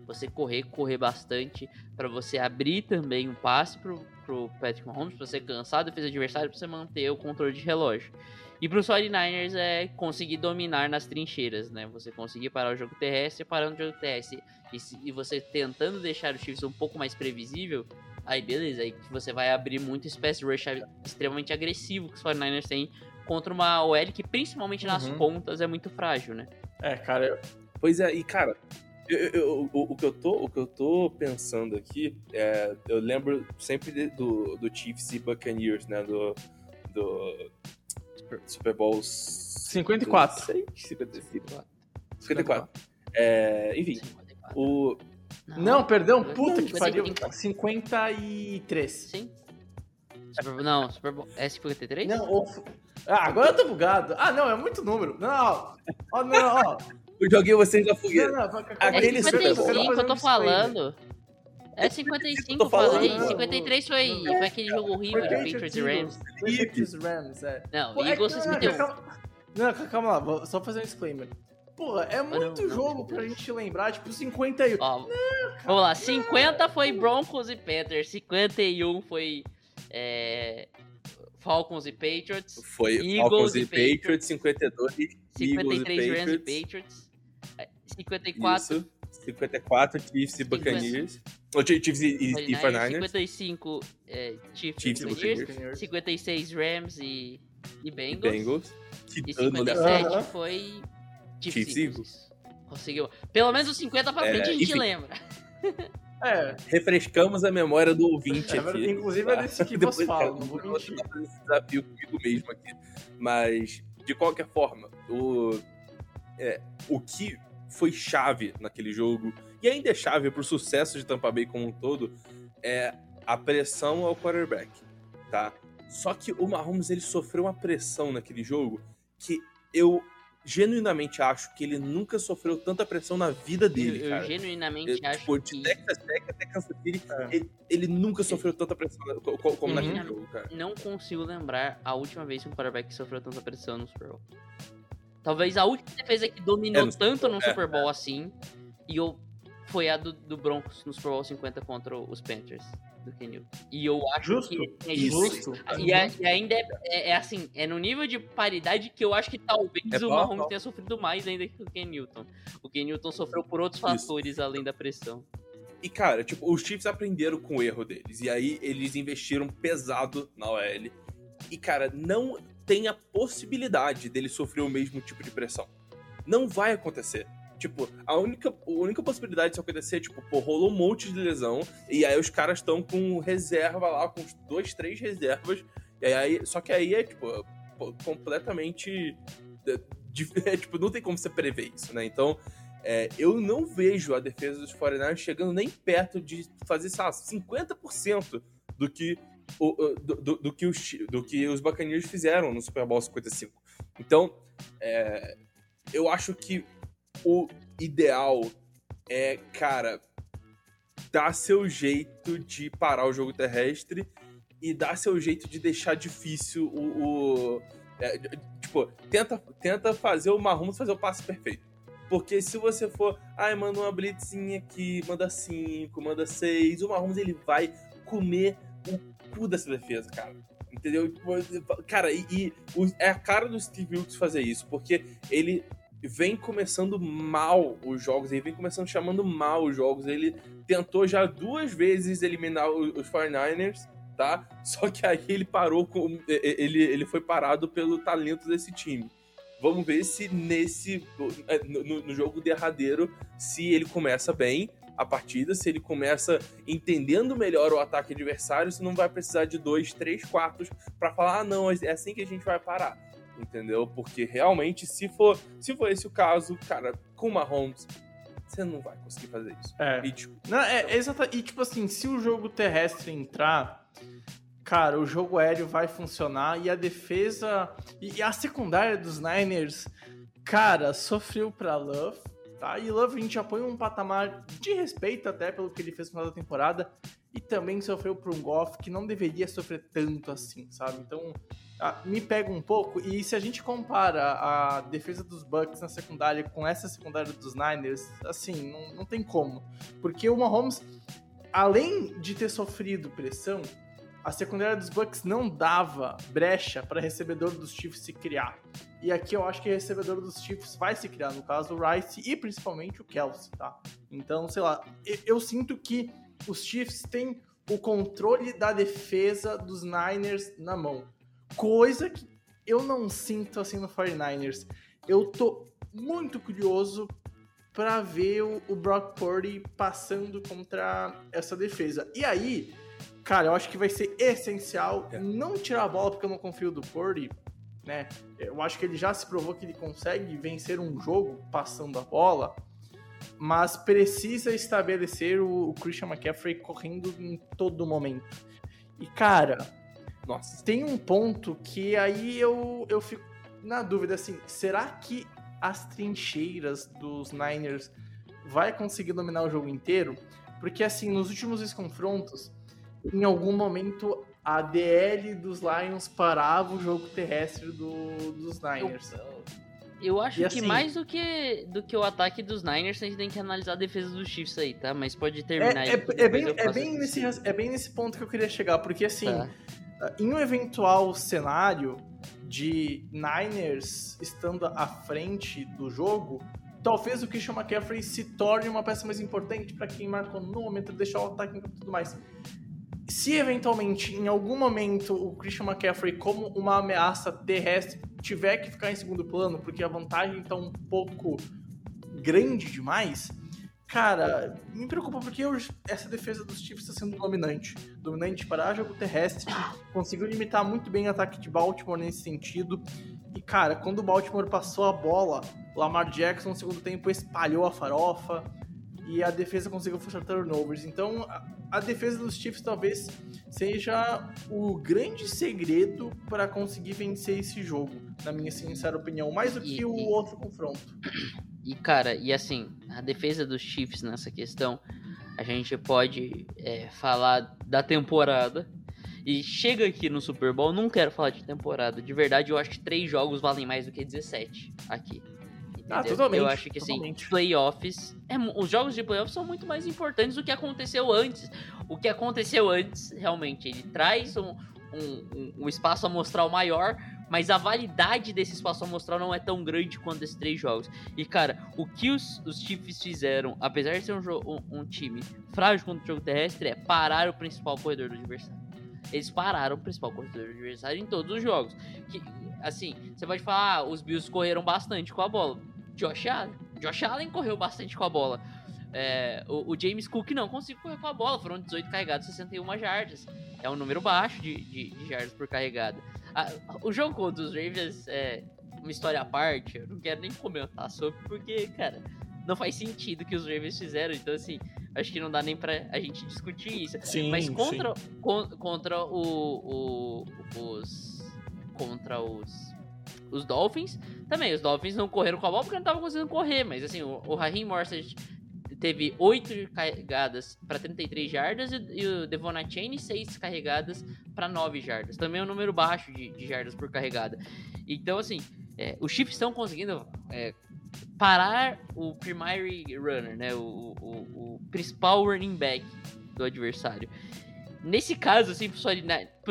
você correr, correr bastante, para você abrir também um passe pro, pro Patrick Mahomes, para você cansar a defesa adversária, para você manter o controle de relógio. E para os 49ers é conseguir dominar nas trincheiras, né? Você conseguir parar o jogo terrestre, parando o jogo terrestre. E, e você tentando deixar o Chiefs um pouco mais previsível, aí beleza, aí você vai abrir muito espaço rush extremamente agressivo que os 49ers têm contra uma OL que principalmente nas uhum. pontas é muito frágil, né? É, cara. Eu... Pois é, e cara, eu, eu, o, o, que eu tô, o que eu tô pensando aqui, é, eu lembro sempre de, do, do Chiefs e Buccaneers, né? Do, do Super Bowl 54. 54. 54. É, enfim, 54. o. Não, não, perdão, puta que pariu. 53. Sim. Super, não, Super Bowl. É 53? Não, o... Ah, agora eu tô bugado. Ah, não, é muito número. Não, ó, não, ó. Eu joguei vocês na fogueira. Não, não, Aquele é 55, eu tô falando. É 55, eu falei. 53 foi, foi aquele jogo horrível de Patriots e Rams. Patriots Rams, é. Não, Pô, Eagles é, 51. Calma, não, calma lá, vou só fazer um disclaimer. Porra, é muito não, jogo não, pra gente lembrar, tipo, 51. Ó, não, vamos lá, 50 foi Broncos e Panthers, 51 foi. É, Falcons e Patriots. Foi Eagles Falcons e e Patriots, 52 Eagles 53 e Rams e Patriots. Patriots. é, 54 Isso. 54 Chiefs e Buccaneers. Ou Chi- Chiefs e, e, e 49ers. 55 é, Chiefs, Chiefs e e Buccaneers. Buccaneers. 56 Rams e, e Bengals. Bengals. E Que dano, né? 57 Aham. foi Chiefs, Chiefs e e Eagles. Conseguiu. Pelo menos os 50 pra É, frente a gente enfim. lembra. É, Refrescamos a memória do ouvinte É aqui. inclusive é desse que falo, cara, não vou mentir. desafio comigo mesmo aqui. Mas, de qualquer forma, o, é, o que foi chave naquele jogo, e ainda é chave pro sucesso de Tampa Bay como um todo, é a pressão ao quarterback, tá? Só que o Mahomes, ele sofreu uma pressão naquele jogo que eu genuinamente acho que ele nunca sofreu tanta pressão na vida Eu, dele, eu cara. genuinamente Eu, acho tipo, de que Texas Tech até Kansas City, É. ele, ele nunca sofreu tanta pressão co- co- como Uhum. naquele jogo, cara. não consigo lembrar a última vez que um quarterback sofreu tanta pressão no Super Bowl. Talvez a última defesa que dominou É, tanto no é, Super Bowl assim, e eu, foi a do, do Broncos no Super Bowl 50 contra os Panthers, do Ken Newton. E eu acho Justo. que é justo. E, a- e ainda é, é- é assim, é no nível de paridade que eu acho que talvez É o pau a Mahomes pau. tenha sofrido mais ainda que o Ken Newton. O Ken Newton sofreu por outros Isso. fatores além da pressão. E, cara, tipo, os Chiefs aprenderam com o erro deles. E aí eles investiram pesado na OL. E, cara, não tem a possibilidade dele sofrer o mesmo tipo de pressão. Não vai acontecer. Tipo, a única, a única possibilidade disso acontecer é, tipo, pô, rolou um monte de lesão. E aí os caras estão com reserva lá, com dois, três reservas. E aí, só que aí é, tipo, completamente. é, é, tipo, não tem como você prever isso, né? Então, é, eu não vejo a defesa dos 49ers chegando nem perto de fazer, sei lá, 50% do que, o, do, do- do que os, do que os Buccaneers fizeram no Super Bowl 55. Então, é, eu acho que o ideal é, cara, dar seu jeito de parar o jogo terrestre e dar seu jeito de deixar difícil o. o- é, tipo, tenta, tenta fazer o Mahomes fazer o passe perfeito. Porque se você for, ai, manda uma blitzinha aqui, manda cinco, manda seis, o Mahomes ele vai comer o cu dessa defesa, cara. Entendeu? Cara, e, e é a cara do Steve Wilkes fazer isso, porque ele vem começando mal os jogos, ele vem começando chamando mal os jogos. Ele tentou já duas vezes eliminar os 49ers, tá? Só que aí ele parou com. Ele, ele foi parado pelo talento desse time. Vamos ver se nesse. No, no jogo derradeiro, se ele começa bem a partida, se ele começa entendendo melhor o ataque adversário, se não vai precisar de dois, três quartos pra falar, ah, não, é assim que a gente vai parar. Entendeu? Porque realmente, se for, se for esse o caso, cara, com o Mahomes, você não vai conseguir fazer isso. É. E, tipo, Não, é, é. E tipo assim, se o jogo terrestre entrar, cara, o jogo aéreo vai funcionar e a defesa. E, e a secundária dos Niners, cara, sofreu pra Love, tá? E Love a gente já põe um patamar de respeito até pelo que ele fez no final da temporada. E também sofreu por um Goff que não deveria sofrer tanto assim, sabe? Então, me pega um pouco. E se a gente compara a defesa dos Bucks na secundária com essa secundária dos Niners, assim, não, não tem como. Porque o Mahomes, além de ter sofrido pressão, a secundária dos Bucks não dava brecha para recebedor dos Chiefs se criar. E aqui eu acho que o recebedor dos Chiefs vai se criar, no caso o Rice e principalmente o Kelsey, tá? Então, sei lá, eu, eu sinto que os Chiefs têm o controle da defesa dos Niners na mão. Coisa que eu não sinto assim no 49ers. Eu tô muito curioso para ver o, o Brock Purdy passando contra essa defesa. E aí, cara, eu acho que vai ser essencial É. não tirar a bola porque eu não confio do Purdy, né? Eu acho que ele já se provou que ele consegue vencer um jogo passando a bola, mas precisa estabelecer o, Christian McCaffrey correndo em todo momento. E cara, nossa. tem um ponto que aí eu, eu fico na dúvida, assim, será que as trincheiras dos Niners vai conseguir dominar o jogo inteiro? Porque, assim, nos últimos confrontos, em algum momento a DL dos Lions parava o jogo terrestre do, dos Niners. Eu acho E que assim- mais do que, do que o ataque dos Niners, a gente tem que analisar a defesa dos Chiefs aí, tá? Mas pode É, terminar aí. é, que é depois bem, eu é, bem isso. nesse, é bem nesse ponto que eu queria chegar, porque assim, Tá. em um eventual cenário de Niners estando à frente do jogo, talvez o Christian McCaffrey se torne uma peça mais importante para quem marca o nômetro, deixar o ataque e tudo mais. Se eventualmente, em algum momento, o Christian McCaffrey, como uma ameaça terrestre, tiver que ficar em segundo plano, porque a vantagem está um pouco grande demais, cara, me preocupa porque eu, essa defesa dos Chiefs está sendo dominante. Dominante para jogo terrestre, conseguiu limitar muito bem o ataque de Baltimore nesse sentido. E, cara, quando o Baltimore passou a bola, Lamar Jackson no segundo tempo espalhou a farofa e a defesa conseguiu forçar turnovers. Então, a, a defesa dos Chiefs talvez seja o grande segredo para conseguir vencer esse jogo, na minha sincera opinião, mais do que e, o e, outro confronto. E, cara, e assim, a defesa dos Chiefs nessa questão, a gente pode é, falar da temporada. E chega aqui no Super Bowl, não quero falar de temporada. De verdade, eu acho que três jogos valem mais do que 17 aqui. Ah, totalmente. Eu acho que assim, totalmente. playoffs. É, os jogos de playoffs são muito mais importantes do que aconteceu antes. O que aconteceu antes, realmente, ele traz um, um, um espaço amostral maior, mas a validade desse espaço amostral não é tão grande quanto esses três jogos. E, cara, o que os, os Chiefs fizeram, apesar de ser um, um, um time frágil contra o jogo terrestre, é parar o principal corredor do adversário. Eles pararam o principal corredor do adversário em todos os jogos. Que, assim, você pode falar, ah, os Bills correram bastante com a bola. Josh Allen. Josh Allen correu bastante com a bola. É, o, o, James Cook não conseguiu correr com a bola, foram 18 carregados, 61 jardas. É um número baixo de, de, de jardas por carregada. o jogo contra os Ravens é uma história à parte, eu não quero nem comentar sobre, porque, cara, não faz sentido que os Ravens fizeram. Então, assim, acho que não dá nem pra a gente discutir isso. Sim, Mas contra, con, contra o, o, os. Contra os os Dolphins, também, os Dolphins não correram com a bola porque não estavam conseguindo correr, mas assim, o, o Raheem teve 8 carregadas para 33 jardas e, e o Devon Chain 6 carregadas para 9 jardas. Também é um número baixo de, de jardas por carregada. Então, assim, é, os Chiefs estão conseguindo é, parar o primary runner, né, o, o, o principal running back do adversário. Nesse caso, assim, pros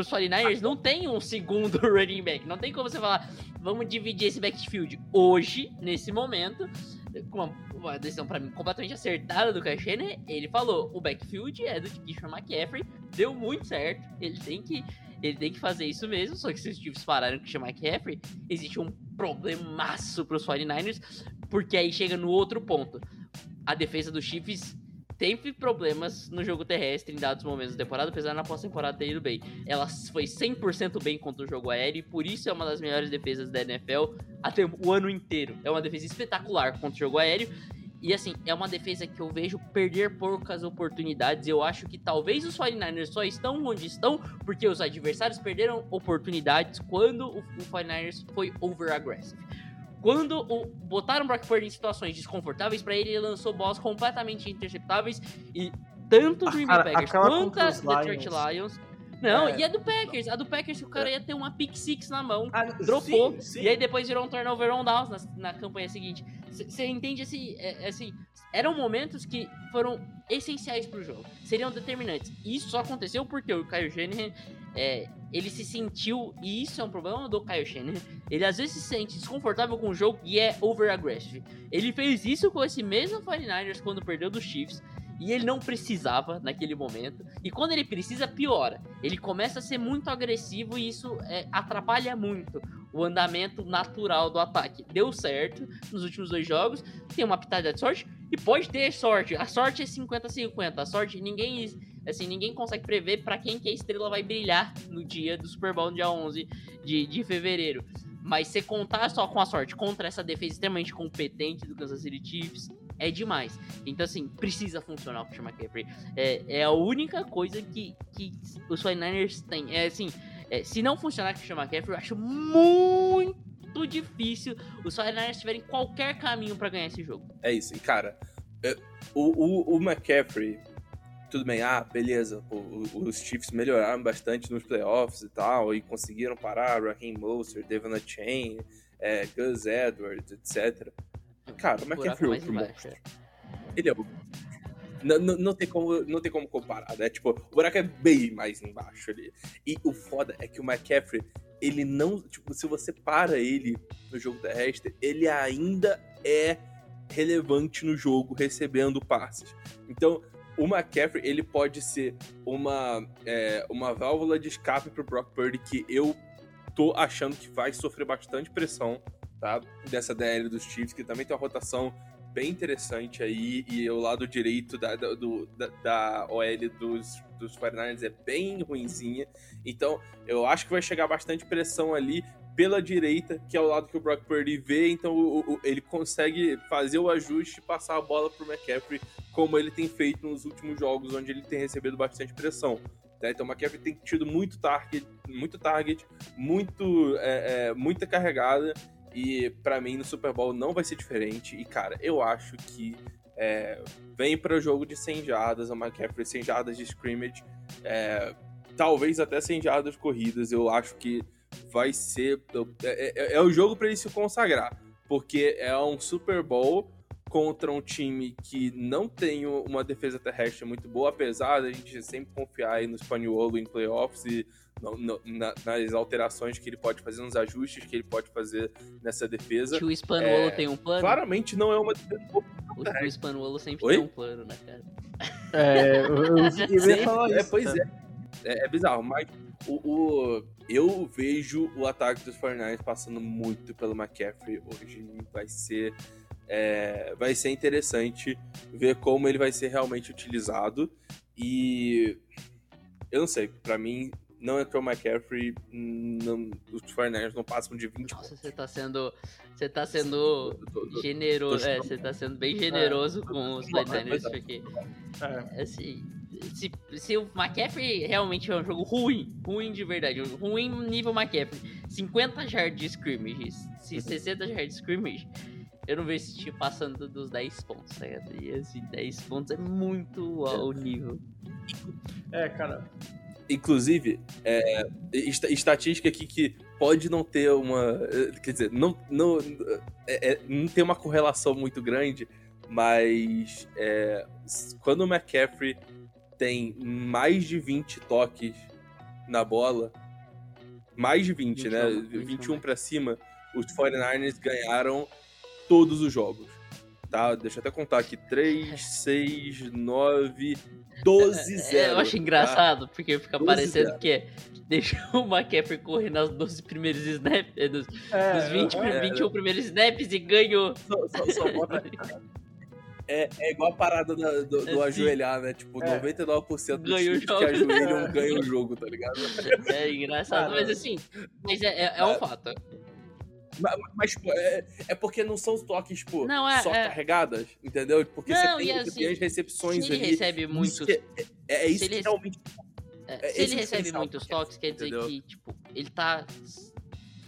49ers, não tem um segundo running back. Não tem como você falar, vamos dividir esse backfield hoje, nesse momento, com uma, decisão para mim completamente acertada do Kyle Ele falou, o backfield é do Christian McCaffrey, deu muito certo, ele tem que ele tem que fazer isso mesmo, só que se os Chiefs pararam com o Christian McCaffrey, existe um problemaço pros 49ers, porque aí chega no outro ponto. A defesa dos Chiefs teve problemas no jogo terrestre em dados momentos da temporada, apesar na pós-temporada ter ido bem. Ela foi 100% bem contra o jogo aéreo e por isso é uma das melhores defesas da NFL até o ano inteiro. É uma defesa espetacular contra o jogo aéreo. E assim, é uma defesa que eu vejo perder poucas oportunidades. Eu acho que talvez os 49ers só estão onde estão porque os adversários perderam oportunidades quando o, o 49ers foi over-aggressive. Quando o, botaram o Brock Purdy em situações desconfortáveis para ele, ele lançou bolas completamente interceptáveis e tanto o Green Bay Packers quanto a Detroit Lions. Lions não, é, e a do Packers. A do Packers, o cara ia ter uma pick six na mão, ah, dropou, sim, sim. e aí depois virou um turnover on downs na, na campanha seguinte. Você entende assim, é, assim, eram momentos que foram essenciais pro jogo, seriam determinantes. E isso só aconteceu porque o Kyle Shanahan é, ele se sentiu, e isso é um problema do Kyle ele às vezes se sente desconfortável com o jogo e é over-aggressive. Ele fez isso com esse mesmo 49ers quando perdeu dos Chiefs, e ele não precisava naquele momento. E quando ele precisa, piora. Ele começa a ser muito agressivo e isso é, atrapalha muito o andamento natural do ataque. Deu certo nos últimos dois jogos, tem uma pitada de sorte e pode ter sorte. A sorte é 50-50. A sorte ninguém assim, ninguém consegue prever para quem que a estrela vai brilhar no dia do Super Bowl, no dia 11 de, de fevereiro. Mas você contar só com a sorte contra essa defesa extremamente competente do Kansas City Chiefs é demais. Então, assim, precisa funcionar o McCaffrey. É, é a única coisa que, que os 49ers têm. É assim, é, se não funcionar o McCaffrey, eu acho muito difícil os 49ers tiverem qualquer caminho para ganhar esse jogo. É isso, e cara, é, o, o, o McCaffrey, tudo bem, ah, beleza, os Chiefs melhoraram bastante nos playoffs e tal, e conseguiram parar Raheem Mostert, Devon Chain, é, Gus Edwards, etc. Cara, o McCaffrey é monstro. Ele é o... Não, não, não, tem como, não tem como comparar, né? Tipo, o buraco é bem mais embaixo ali. E o foda é que o McCaffrey, ele não. Tipo, se você para ele no jogo terrestre, ele ainda é relevante no jogo, recebendo passes. Então, o McCaffrey, ele pode ser uma, é, uma válvula de escape pro Brock Purdy que eu tô achando que vai sofrer bastante pressão, tá? Dessa DL dos Chiefs, que também tem uma rotação bem interessante aí, e o lado direito da, da, do, da, da OL dos, dos 49ers é bem ruinzinha. Então, eu acho que vai chegar bastante pressão ali pela direita, que é o lado que o Brock Purdy vê, então o, o, ele consegue fazer o ajuste e passar a bola pro McCaffrey, como ele tem feito nos últimos jogos, onde ele tem recebido bastante pressão. Tá? Então o McCaffrey tem tido muito target, muito target, muito, é, é, muita carregada, e para mim no Super Bowl não vai ser diferente. E cara, eu acho que é, vem para o jogo de 100 jardas, o McCaffrey 100 jardas de scrimmage, é, talvez até 100 jardas corridas. Eu acho que vai ser. É, é, é o jogo para ele se consagrar. Porque é um Super Bowl contra um time que não tem uma defesa terrestre muito boa, apesar da gente sempre confiar aí no Spaniolo em playoffs e no, no, na, nas alterações que ele pode fazer, nos ajustes que ele pode fazer nessa defesa. Que o Spaniolo é, tem um plano? Claramente não é uma defesa boa. O, o Spaniolo sempre Oi? tem um plano, né, cara? É, eu, eu, eu ia falar é, isso. Pois é. É. É bizarro, mas o, o, eu vejo o ataque dos 49ers passando muito pelo McCaffrey hoje. Vai ser, é, vai ser interessante ver como ele vai ser realmente utilizado. E eu não sei, para mim, não entrou o McCaffrey, não, os 49ers não passam de 20 Nossa, você tá sendo. Você tá sendo generoso. É, você tá sendo bem generoso é. com os 49ers, porque. É. Assim se, se o McCaffrey realmente é um jogo ruim, ruim de verdade, ruim nível McCaffrey, 50 yards de scrimmage, se 60 yards de scrimmage, eu não vejo esse time passando dos 10 pontos, tá ligado? E assim, 10 pontos é muito ao nível. É, cara. Inclusive, é, estatística aqui que pode não ter uma. Quer dizer, não, não, é, é, não tem uma correlação muito grande, mas é, quando o McCaffrey tem mais de 20 toques na bola, mais de 20, 21, né? 21, 21 para cima, os 49ers ganharam todos os jogos. Tá? Deixa eu até contar aqui. 3, 6, 9, 12, 0. É, eu acho engraçado, tá? porque fica parecendo 0. que é, deixa o McCaffrey correr nos 12 primeiros snaps, é, dos, é, dos 20, é, 21 primeiros snaps e ganhou. Só, só, só bota é, é igual a parada do, do, do ajoelhar, né? Tipo, é. 99% dos ganha que ajoelham é. ganham o jogo, tá ligado? É engraçado, mas assim, mas é, é, é um fato. Mas, tipo, é, é, porque não são os toques, tipo, não, é, só é... carregadas, entendeu? Porque não, você tem, assim, as recepções se ele ali. recebe muitos. É, é, isso que realmente. se ele recebe muitos toques, quer dizer entendeu? que, tipo, ele tá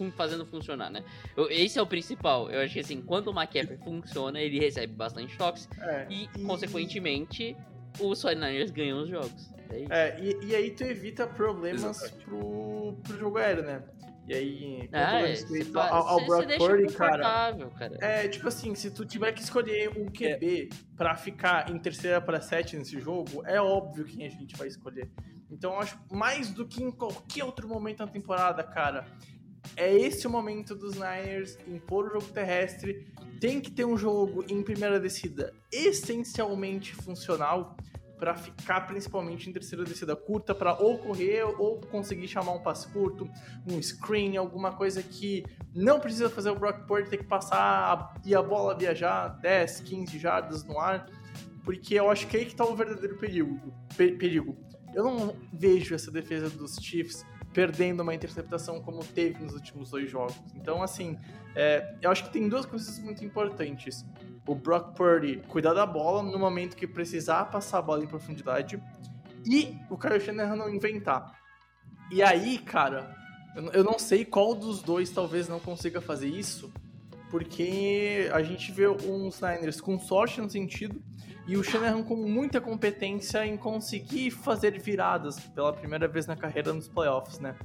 fazendo funcionar, né? Esse é o principal. Eu acho que assim, quando o McCaffrey funciona, ele recebe bastante toques é. e, consequentemente, os 49ers ganham os jogos. É, é e, e, aí tu evita problemas pro, pro jogo aéreo, né? E aí, ah, é, respeito ao, ao Brock Purdy, cara, cara, É, tipo assim, se tu tiver que escolher um QB é. pra ficar em terceira para sete nesse jogo, é óbvio quem a gente vai escolher. Então, eu acho mais do que em qualquer outro momento na temporada, cara, é esse o momento dos Niners impor o jogo terrestre. Tem que ter um jogo em primeira descida essencialmente funcional para ficar principalmente em terceira descida curta para ou correr ou conseguir chamar um passe curto, um screen, alguma coisa que não precisa fazer o Brock Purdy ter que passar e a bola viajar 10, 15 jardas no ar, porque eu acho que aí que tá o verdadeiro perigo. perigo. Eu não vejo essa defesa dos Chiefs perdendo uma interceptação como teve nos últimos dois jogos. Então, assim, é, eu acho que tem duas coisas muito importantes. O Brock Purdy cuidar da bola no momento que precisar passar a bola em profundidade e o Kyle Shanahan não inventar. E aí, cara, eu não sei qual dos dois talvez não consiga fazer isso, porque a gente vê uns Niners com sorte no sentido e o Shanahan com muita competência em conseguir fazer viradas pela primeira vez na carreira nos playoffs, né?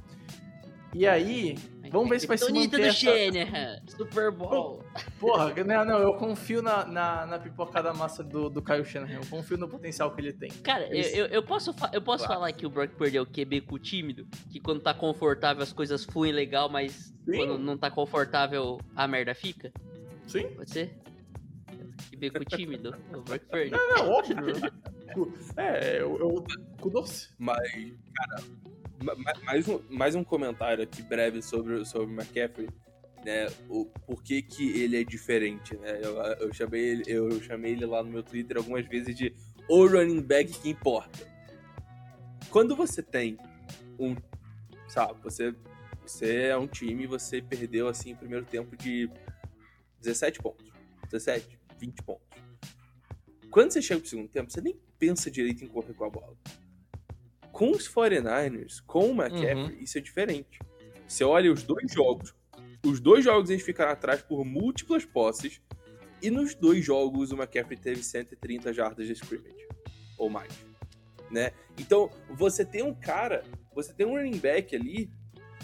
E aí, vamos ver se vai se manter do essa... Super Bowl. Porra, não, não, eu confio na, na, na pipocada massa do, do Caio Shanahan. Eu confio no potencial que ele tem. Cara, eu, Eles- eu, eu posso, fa- eu posso Claro. falar que o Brock Purdy é o QB com tímido? Que quando tá confortável as coisas fluem legal, mas Sim. quando não tá confortável a merda fica? Sim. Pode ser? QB com tímido, o Brock Purdy. Não, não, óbvio. É, eu, eu cu doce. Mas, cara, mais um, mais um comentário aqui breve sobre, sobre o McCaffrey, né? O porquê que ele é diferente, né? Eu, eu, chamei ele, eu chamei ele lá no meu Twitter algumas vezes de o running back que importa. Quando você tem um. Sabe, você, você é um time e você perdeu assim o primeiro tempo de 17 pontos. 17, 20 pontos. Quando você chega pro segundo tempo, você nem pensa direito em correr com a bola. Com os 49ers, com o McCaffrey, isso é diferente. Você olha os dois jogos. Os dois jogos eles ficaram atrás por múltiplas posses. E nos dois jogos o McCaffrey teve 130 jardas de scrimmage. Ou mais. Né? Então, você tem um cara, você tem um running back ali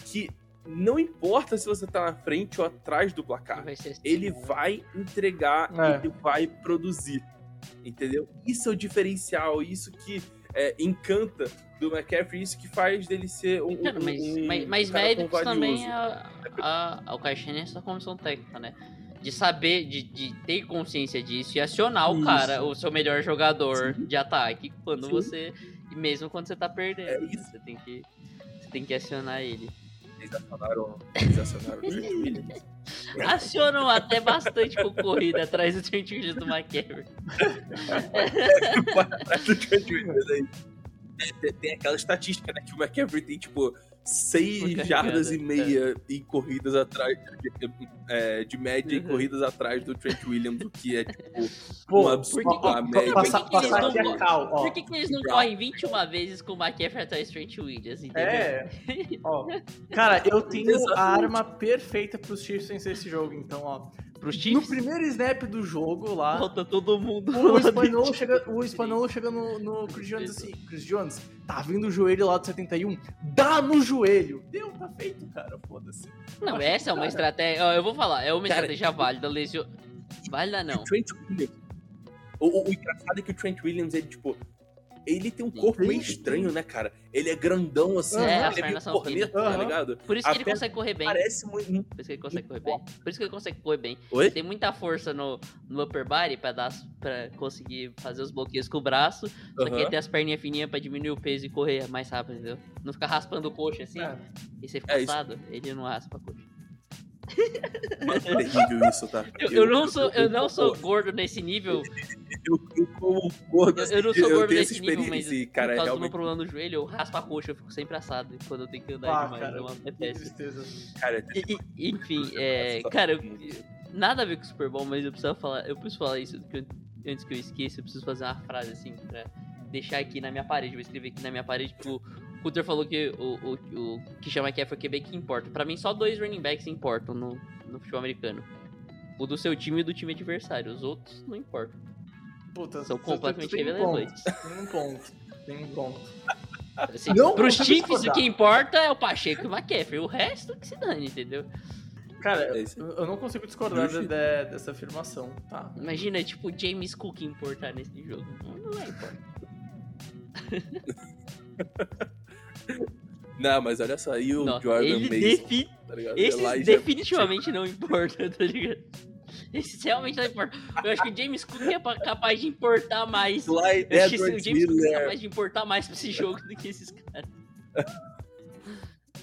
que não importa se você tá na frente ou atrás do placar Vai assim. ele vai entregar, É. ele vai produzir. Entendeu? Isso é o diferencial, isso que é, encanta do McCaffrey, isso que faz dele ser um. Cara, um- mas, um- mas, mas tão também valioso. a, a, ao Caixinha é sua comissão técnica, né? De saber, de, de ter consciência disso e acionar o Isso. cara, o seu melhor jogador Sim. de ataque, quando Sim. você. Mesmo quando você tá perdendo. É isso. Você tem que. Você tem que acionar ele. Eles acionaram, eles acionaram o Williams. Acionam até bastante com corrida atrás do Trent Williams do McCaffrey. Atrás do Trent Williams aí. Tem aquela estatística, né? Que o McCaffrey tem, tipo, 6 Por jardas e meia em corridas atrás. De, é, de média em Uhum. corridas atrás do Trent Williams, o que é, tipo, Pô, um absurdo. por que- a média. Passar, por que que eles não a cal. Por que, que eles não correm 21 vezes com o McCaffrey atrás do Trent Williams? Entendeu? É, ó. Cara, eu tenho a Exatamente. arma perfeita pros Chiefs vencer esse jogo, então, ó. Pros No Chiefs, primeiro snap do jogo lá, falta todo mundo. o espanhol chega, o espanhol chega no, no Chris Jones assim, Chris Jones, tá vindo o joelho lá do 71, dá no joelho. Deu, tá feito, cara, foda-se. Não, essa é uma Cara. estratégia. Eu vou falar, é uma Cara, estratégia válida. Lesio... Válida não. O Trent Williams. O, o- o engraçado é que o Trent Williams, ele, tipo. Ele tem um corpo meio estranho, né, cara? Ele é grandão assim, É, ele as é meio pernas são corneto, tá ligado? Por isso que A ele consegue correr bem. Parece muito. Por isso que ele consegue correr bem. Por isso que ele consegue correr bem. Oi? Tem muita força no, no upper body pra, dar, pra conseguir fazer os bloqueios com o braço. Só que ele tem as perninhas fininhas pra diminuir o peso e correr mais rápido, entendeu? Não ficar raspando o coxa assim. É. E você fica É isso. assado, ele não raspa a coxa. É terrível isso, tá? Eu, eu não sou, eu não sou gordo nesse nível. Eu, eu como gordo, Eu, assim, eu não sou eu gordo nesse nível, mas e, por cara, é causa do meu realmente. problema no joelho, eu raspo a coxa, eu fico sempre assado. E quando eu tenho que andar Ah, demais, cara, é, uma, é tristeza. Cara, é E- e- enfim, é, cara, eu- nada a ver com o Super Bowl, mas eu preciso falar, eu preciso falar isso que eu- antes que eu esqueça, eu preciso fazer uma frase assim pra deixar aqui na minha parede, vou escrever aqui na minha parede, tipo, o Cutter falou que o, o, o que chama aqui é foi QB que importa. Pra mim, só dois running backs importam no, no futebol americano. O do seu time e do time adversário. Os outros não importam. Puta, São completamente um irrelevantes. ponto, Tem um ponto. Tem um ponto. Assim, Não pros Chiefs, o que importa é o Pacheco e o McCaffrey. O resto que se dane, entendeu? Cara, É eu não consigo discordar de- dessa afirmação, tá? Imagina, tipo, James Cook importar nesse jogo. Não, não vai importar. Não, mas olha só, e o Não, Jordan ele Mason, defi- tá ligado? Esse Elijah- definitivamente não importa, tá ligado? Esse realmente não importa. Eu acho que o James Cook é pa- capaz de importar mais. Clyde Eu acho que o James Cook é capaz de importar mais pra esse jogo do que esses caras.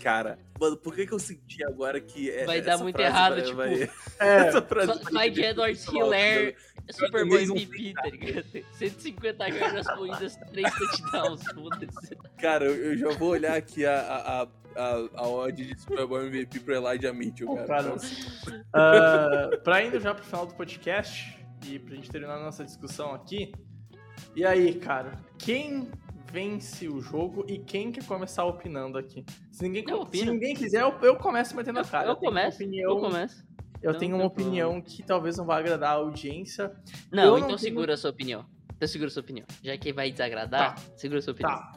cara. Mano, por que que eu senti agora que é, Vai dar essa muito frase errado, vai- tipo, vai- É, essa frase Clyde Edwards muito Hilaire, Super Bowl MVP, tá ligado? 150 jardas corridas, 3 touchdowns, foda-se. Cara, eu, eu já vou olhar aqui a, a, a, a, a odd de Super Bowl MVP pro Elijah Mitchell, cara. cara. Nossa. Ah, pra indo já pro final do podcast e pra gente terminar a nossa discussão aqui. E aí, cara, quem vence o jogo e quem quer começar opinando aqui? Se ninguém, Eu se ninguém quiser, eu, eu começo metendo a cara. eu uma começo, opinião, eu começo. Eu não tenho uma opinião que talvez não vá agradar a audiência. Não, Eu não então tenho- segura a sua opinião. Então segura a sua opinião. Já que vai desagradar, segura a sua opinião. Tá.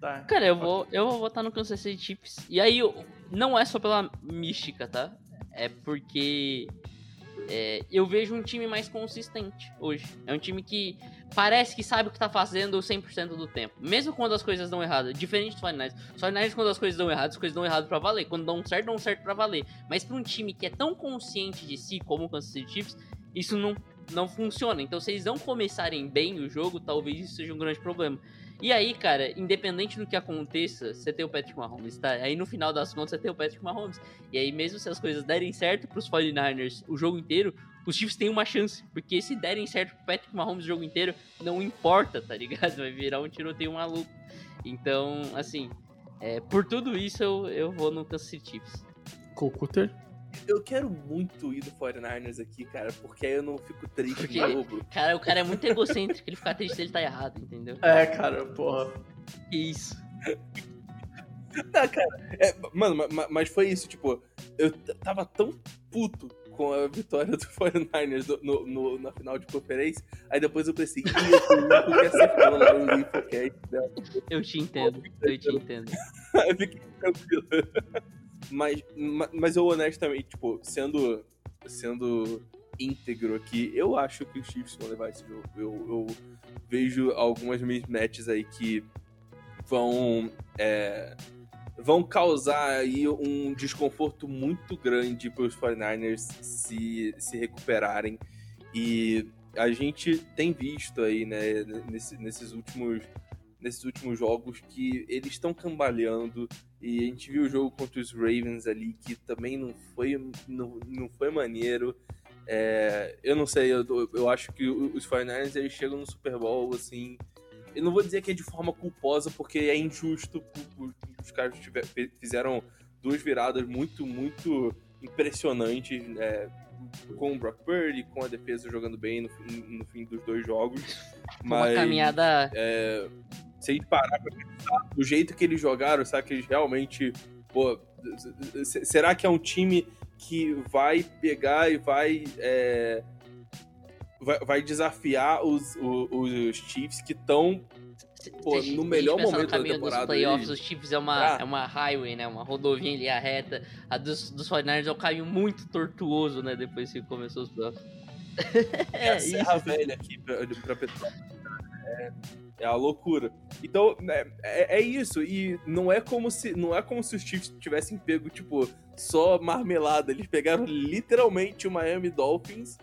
Tá. Cara, eu vou, eu vou votar no Kansas City Chiefs. E aí, não é só pela mística, tá? É porque é, eu vejo um time mais consistente hoje. É um time que parece que sabe o que tá fazendo 100% do tempo. Mesmo quando as coisas dão errado. Diferente dos 49ers. Os 49ers, quando as coisas dão errado, as coisas dão errado pra valer. Quando dão certo, dão certo pra valer. Mas pra um time que é tão consciente de si como o Kansas City Chiefs, isso não, não funciona. Então, se eles não começarem bem o jogo, talvez isso seja um grande problema. E aí, cara, independente do que aconteça, você tem o Patrick Mahomes, tá? Aí no final das contas você tem o Patrick Mahomes. E aí, mesmo se as coisas derem certo pros 49ers o jogo inteiro, os Chiefs têm uma chance. Porque se derem certo pro Patrick Mahomes o jogo inteiro, não importa, tá ligado? Vai virar um tiroteio maluco. Então, assim, é, por tudo isso eu, eu vou no Kansas City Chiefs. Cocuter? Eu quero muito ir do 49ers aqui, cara, porque aí eu não fico triste Porque- de novo. Cara, o cara é muito egocêntrico, ele ficar triste se ele tá errado, entendeu? É, cara, porra. Que isso. Tá, cara. é, mano, ma- ma- mas foi isso, tipo, eu tava tão puto com a vitória do 49ers no, no- na final de conferência, aí depois eu pensei, eu né? Eu te entendo, eu te entendo. Eu fiquei tranquilo. Mas, ma- mas eu honestamente, tipo, sendo, sendo íntegro aqui, eu acho que os Chiefs vão levar esse jogo. Eu, eu vejo algumas mismatches aí que vão, é, vão causar aí um desconforto muito grande para os 49ers se, se recuperarem. E a gente tem visto aí, né, nesse- nesses últimos nesses últimos jogos que eles estão cambaleando e a gente viu o jogo contra os Ravens ali que também não foi não, não foi maneiro É, eu não sei eu, eu acho que os 49ers eles chegam no Super Bowl assim eu não vou dizer que é de forma culposa porque é injusto os caras tiver- fizeram duas viradas muito muito impressionantes é, com o Brock Purdy com a defesa jogando bem no, fim- no fim dos dois jogos Uma mas caminhada. é, se a gente parar pra pensar, do jeito que eles jogaram, será que eles realmente. Pô, será que é um time que vai pegar e vai. é, vai, vai desafiar os, o- os, Chiefs que estão. pô, a no a melhor momento no da caminho temporada dos playoffs, os Chiefs é uma, Ah. é uma highway, né? Uma rodovia ali, a reta. A dos, dos 49ers é um caminho muito tortuoso, né? Depois que começou os playoffs. É, a isso. Serra Velha aqui pra, pra Petrópolis. É, é a loucura. Então, é, é, é isso. E não é como se não é como se os Chiefs tivessem pego, tipo, só marmelada. Eles pegaram literalmente o Miami Dolphins,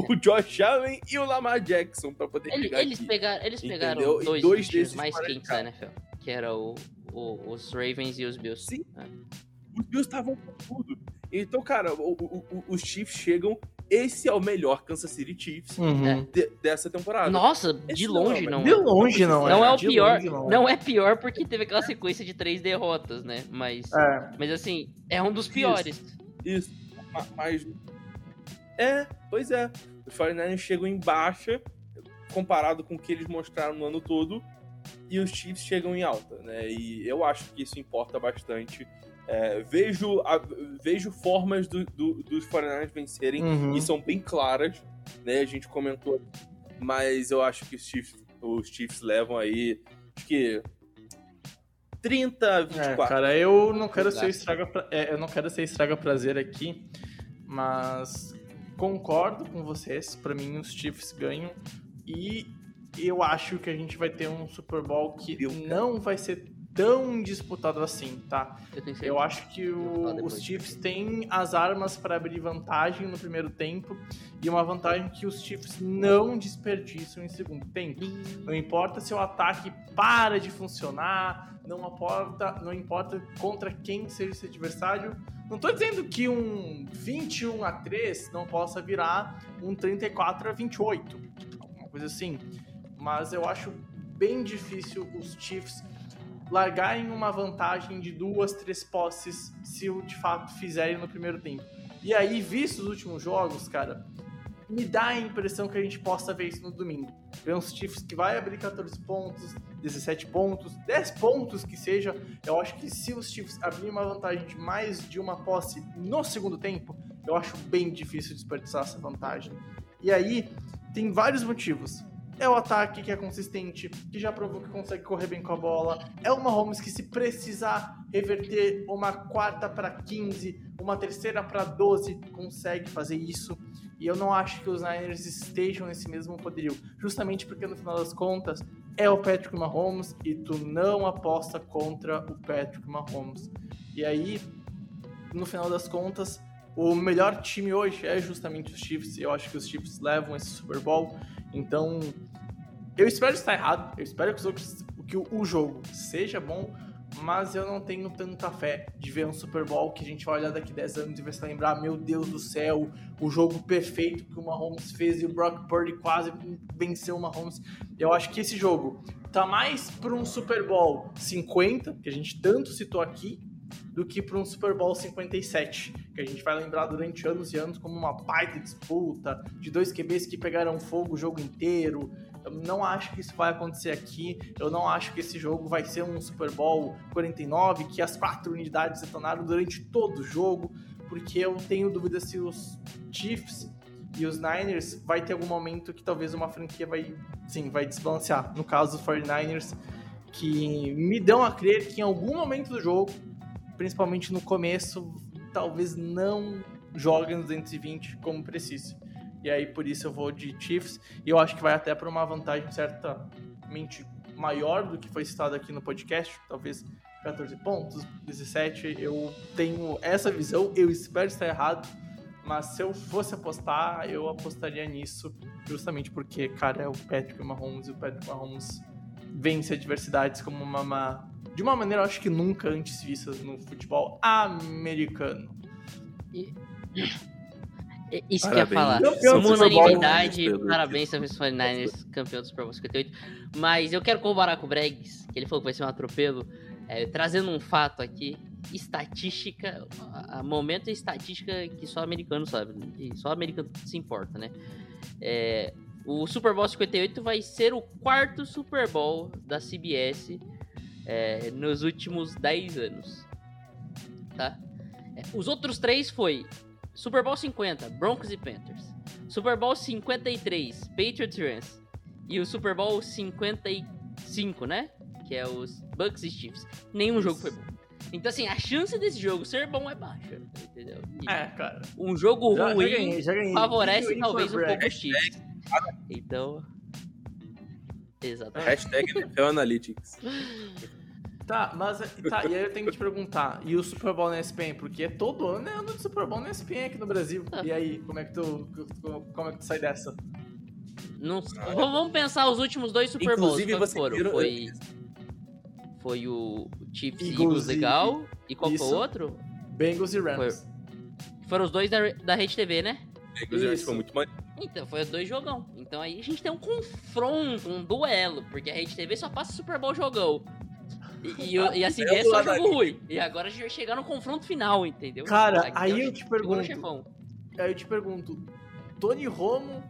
o Josh Allen e o Lamar Jackson pra poder Ele- chegar eles, aqui. pegaram, eles pegaram Entendeu? E dois, dois desses mais quentes da NFL. Que era o, o- os Ravens e os Bills. Sim. É. Os Bills estavam com tudo. Então, cara, o- o- o- os Chiefs chegam. Esse é o melhor Kansas City Chiefs Uhum. de- dessa temporada. Nossa, Esse de não é, longe não. De é. longe não é. Não é o de pior, longe não é. não é pior porque teve aquela sequência de três derrotas, né? Mas, É. mas assim, é um dos Isso. piores. Isso. Ma- Mas. É, pois é. Os 49ers chegam em baixa, comparado com o que eles mostraram no ano todo, e os Chiefs chegam em alta, né? E eu acho que isso importa bastante. É, vejo, a- vejo formas do- do- dos 49ers vencerem, Uhum. e são bem claras, né? A gente comentou, mas eu acho que os Chiefs, os Chiefs levam aí, acho que 30 a É, 24. cara, eu não quero ser Exato. estraga pra... é, eu não quero ser estraga prazer aqui, mas concordo com vocês. Pra mim, os Chiefs ganham e eu acho que a gente vai ter um Super Bowl que não vai ser tão disputado assim, tá? Eu. Eu acho que o, os Chiefs têm as armas para abrir vantagem no primeiro tempo e uma vantagem que os Chiefs não desperdiçam em segundo tempo. Não importa se o ataque para de funcionar, não importa, não importa contra quem seja esse adversário. Não tô dizendo que um 21 a 3 não possa virar um 34 a 28, alguma coisa assim. Mas eu acho bem difícil os Chiefs largarem uma vantagem de duas, três posses se o de fato fizerem no primeiro tempo. E aí, visto os últimos jogos, cara, me dá a impressão que a gente possa ver isso no domingo. Ver uns Chiefs que vai abrir 14 pontos, 17 pontos, 10 pontos que seja. Eu acho que se os Chiefs abrirem uma vantagem de mais de uma posse no segundo tempo, eu acho bem difícil desperdiçar essa vantagem. E aí, tem vários motivos. É o ataque que é consistente, que já provou que consegue correr bem com a bola. É uma Holmes que, se precisar reverter uma quarta para 15, uma terceira para 12, consegue fazer isso. E eu não acho que os Niners estejam nesse mesmo poderio, justamente porque no final das contas é o Patrick Mahomes e tu não aposta contra o Patrick Mahomes. E aí, no final das contas, o melhor time hoje é justamente os Chiefs. Eu acho que os Chiefs levam esse Super Bowl. Então, eu espero estar errado. Eu espero que, os, que o jogo seja bom, mas eu não tenho tanta fé de ver um Super Bowl que a gente vai olhar daqui 10 anos e vai se lembrar, meu Deus do céu, o jogo perfeito que o Mahomes fez e o Brock Purdy quase venceu o Mahomes. Eu acho que esse jogo tá mais para um Super Bowl 50, que a gente tanto citou aqui, do que para um Super Bowl 57, que a gente vai lembrar durante anos e anos como uma baita disputa de dois QBs que pegaram fogo o jogo inteiro, eu não acho que isso vai acontecer aqui. Eu não acho que esse jogo vai ser um Super Bowl 49, que as quatro unidades detonaram durante todo o jogo, porque eu tenho dúvida se os Chiefs e os Niners vai ter algum momento que talvez uma franquia vai, sim, vai desbalancear. No caso dos 49ers, que me dão a crer que em algum momento do jogo, principalmente no começo, talvez não joguem nos 220 como precisa. E aí por isso eu vou de Chiefs. E eu acho que vai até para uma vantagem certamente maior do que foi citado aqui no podcast, talvez 14 pontos, 17. Eu tenho essa visão, eu espero estar errado, mas se eu fosse apostar, eu apostaria nisso, justamente porque, cara, é o Patrick Mahomes e o Patrick Mahomes vence adversidades como uma, uma de uma maneira, acho que nunca antes vista no futebol americano. E isso que eu ia falar. Como unanimidade, parabéns aos 49ers, campeão do Super Bowl 58. Mas eu quero corroborar com o Bregs, que ele falou que vai ser um atropelo. É, trazendo um fato aqui, estatística, a, a momento estatística que só americano sabe, e só americano se importa, né? É, o Super Bowl 58 vai ser o quarto Super Bowl da CBS é, nos últimos 10 anos, tá? É, os outros três foi Super Bowl 50, Broncos e Panthers. Super Bowl 53, Patriots e Rams. E o Super Bowl 55, né? Que é os Bucks e Chiefs. Nenhum jogo foi bom. Então, assim, a chance desse jogo ser bom é baixa, entendeu? E é, cara. Um jogo já, ruim já ganhei, já ganhei. favorece talvez um pouco os Chiefs. Então... Exatamente. Hashtag NFL Analytics. Tá, mas tá, e aí eu tenho que te perguntar, e o Super Bowl na ESPN? Porque todo ano é ano de Super Bowl na ESPN aqui no Brasil. Ah. E aí, como é que tu, como é que tu sai dessa? Não, vamos pensar os últimos dois Super Bowls. Inclusive, você foram. Viram... Foi, foi o Chiefs Eagles, Eagles legal. E, qual foi o outro? Bengals e Rams. Foi, foram os dois da, da Rede TV, né? Bengals e Rams foi muito mais. Então, foi os dois jogão. Então aí a gente tem um confronto, um duelo, porque a Rede TV só passa Super Bowl jogão. E, e, e a CBS só jogo ruim. E agora a gente vai chegar no confronto final, entendeu? Cara, aí eu te pergunto. Aí eu te pergunto, Tony Romo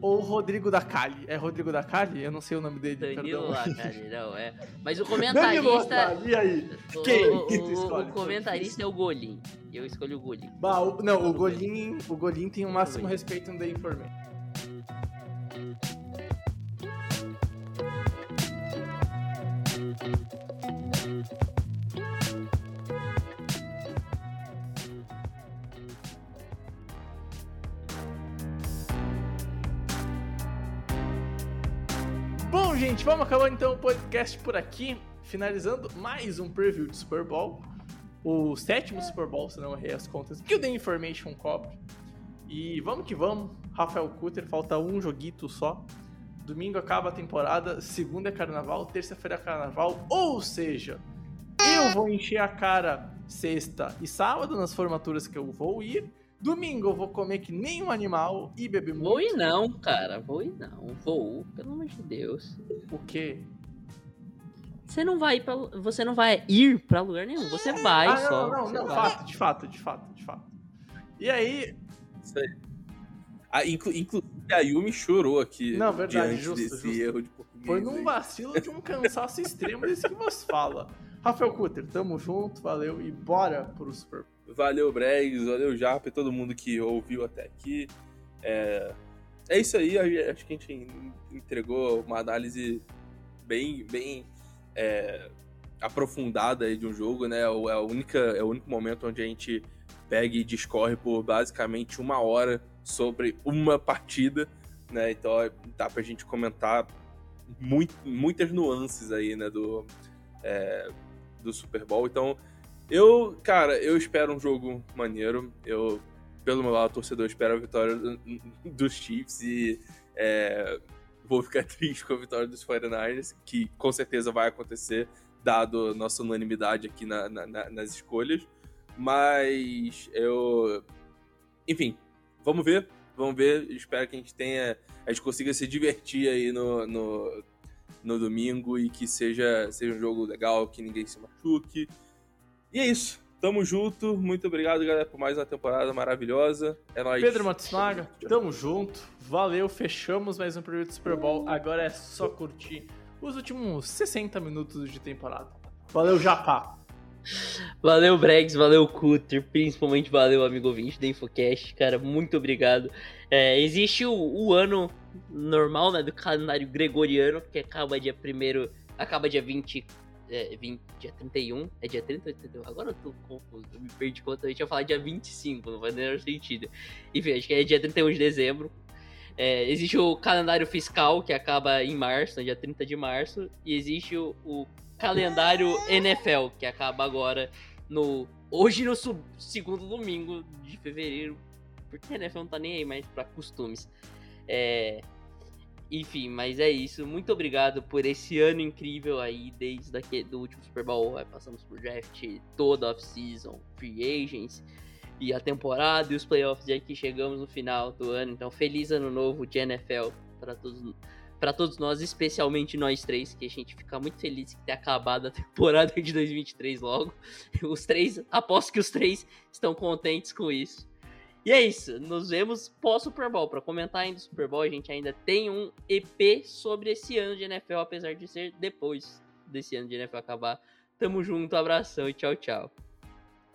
ou Rodrigo da Cali? É Rodrigo da Cali? Eu não sei o nome dele. Danilo Lacali, não, é. Mas o comentarista. e aí? Quem? O, o, o comentarista é o Golim. Eu escolho o Golim. Bah, o, não, o Golim, o Golim tem o máximo respeito no The Information. Gente, vamos acabar então o podcast por aqui, finalizando mais um preview de Super Bowl, o sétimo Super Bowl, se não errei as contas, que o The Information cobre. E vamos que vamos, Rafael Cutter, falta um joguito só. Domingo acaba a temporada, segunda é carnaval, terça-feira é carnaval, ou seja, eu vou encher a cara sexta e sábado nas formaturas que eu vou ir Domingo eu vou comer que nem um animal e beber muito. Vou ir não, cara. Vou ir não. Vou, pelo amor de Deus. O quê? Você não vai pra, você não vai ir pra lugar nenhum. Você vai ah, só. Não, não, não. Fato, de fato, de fato, de fato. E aí. Isso Ah, inclu, inclusive a Yumi chorou aqui. Não, verdade, justo, desse justo. erro de português. Foi num vacilo de um cansaço extremo desse que você fala. Rafael Cutter, tamo junto, valeu e bora pro Super Valeu, Bregs, valeu, Japa e todo mundo que ouviu até aqui. É... é isso aí, a- acho que a gente entregou uma análise bem, bem é, aprofundada de um jogo, né? É é, a única, é o único momento onde a gente pega e discorre por basicamente uma hora sobre uma partida, né? Então ó, dá pra gente comentar muito, muitas nuances aí, né? Do, é, do Super Bowl. Então, eu, cara, eu espero um jogo maneiro. Eu, pelo meu lado, torcedor, espero a vitória do- dos Chiefs e é, vou ficar triste com a vitória dos 49ers, que com certeza vai acontecer, dado nossa unanimidade aqui na- na- nas escolhas. Mas eu. Enfim, vamos ver. Vamos ver. Espero que a gente tenha. A gente consiga se divertir aí no, no, no domingo e que seja, seja um jogo legal, que ninguém se machuque. E é isso. Tamo junto. Muito obrigado, galera, por mais uma temporada maravilhosa. É nóis. Pedro Matsunaga, tamo junto. Valeu, fechamos mais um preview do Super Bowl. Agora é só curtir os últimos 60 minutos de temporada. Valeu, Japá. Valeu, Bregs, valeu, Cutter, principalmente valeu, amigo ouvinte da Infocast, cara, muito obrigado. É, existe o, o ano normal, né, do calendário gregoriano, que acaba dia 1 acaba dia 20, é, 20, dia 31, é dia 30 ou 31? Agora eu tô confuso, eu me perdi conta, eu tinha falado dia 25, não faz nenhum sentido. Enfim, acho que é dia 31 de dezembro. É, existe o calendário fiscal, que acaba em março, no dia 30 de março, e existe o, o calendário NFL, que acaba agora no. Hoje no sub- segundo domingo de fevereiro. Porque a NFL não tá nem aí mais pra costumes. É. Enfim, mas é isso. Muito obrigado por esse ano incrível aí, desde daqui, do último Super Bowl. Passamos por draft, toda off-season, free agents e a temporada e os playoffs. E aqui chegamos no final do ano. Então, feliz ano novo de NFL para todos para todos nós, especialmente nós três, que a gente fica muito feliz que tenha acabado a temporada de 2023 logo. Os três, aposto que os três estão contentes com isso. E é isso, nos vemos pós Super Bowl. Para comentar ainda o Super Bowl, a gente ainda tem um EP sobre esse ano de NFL, apesar de ser depois desse ano de NFL acabar. Tamo junto, abração e tchau, tchau.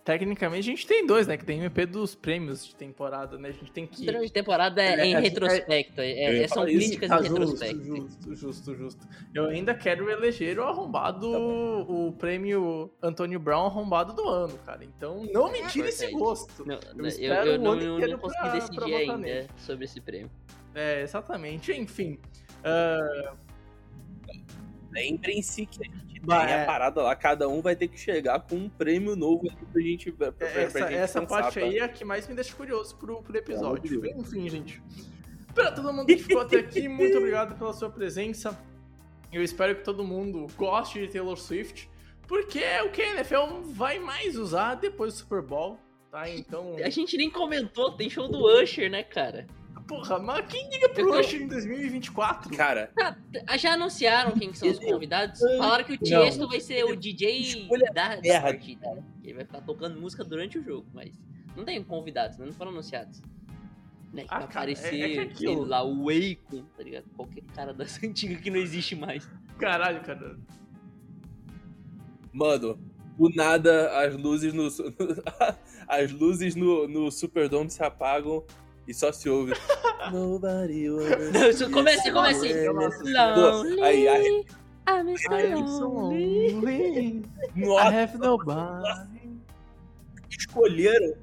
Tecnicamente a gente tem dois, né? Que tem o MP dos prêmios de temporada, né? A gente tem que. O de temporada é, É, em é, retrospecto, é- eu é- são críticas Tá em justo, retrospecto. justo, justo, justo. Eu ainda quero eleger o arrombado, o prêmio Antônio Brown arrombado do ano, cara. Então não me tire esse gosto. Não, Eu eu, espero eu o não, ano não consegui pra- pra decidir votar ainda nele. sobre esse prêmio. É, exatamente. Enfim. ah, Lembrem-se que a gente Bah, tem é. a parada lá, cada um vai ter que chegar com um prêmio novo aqui pra gente. Pra, pra, pra essa gente essa pensar, parte tá? aí é a que mais me deixa curioso pro, pro episódio. De Enfim, gente. Pra todo mundo que ficou até aqui, muito obrigado pela sua presença. Eu espero que todo mundo goste de Taylor Swift, porque é o que a NFL vai mais usar depois do Super Bowl, tá? Então, A gente nem comentou, tem show do Usher, né, cara? Porra, mas quem liga pro Eu tô- em 2024? Cara, Ah, Já anunciaram quem que são os convidados? Falaram que o Não. Tiesto vai ser o DJ Escolha da, da merda. partida. né? Ele vai ficar tocando música durante o jogo, mas não tem convidados, né? Não foram anunciados. Né? Ah, aparecer, é- é sei lá, o Akon, tá ligado? Qualquer cara das antigas que não existe mais. Caralho, cara. mano, do nada as luzes no. as luzes no, no Superdome se apagam e só se ouve. Nobody Não, começa assim. Pô, aí, aí, I'm so lonely. lonely. I nossa, have nobody. escolheram.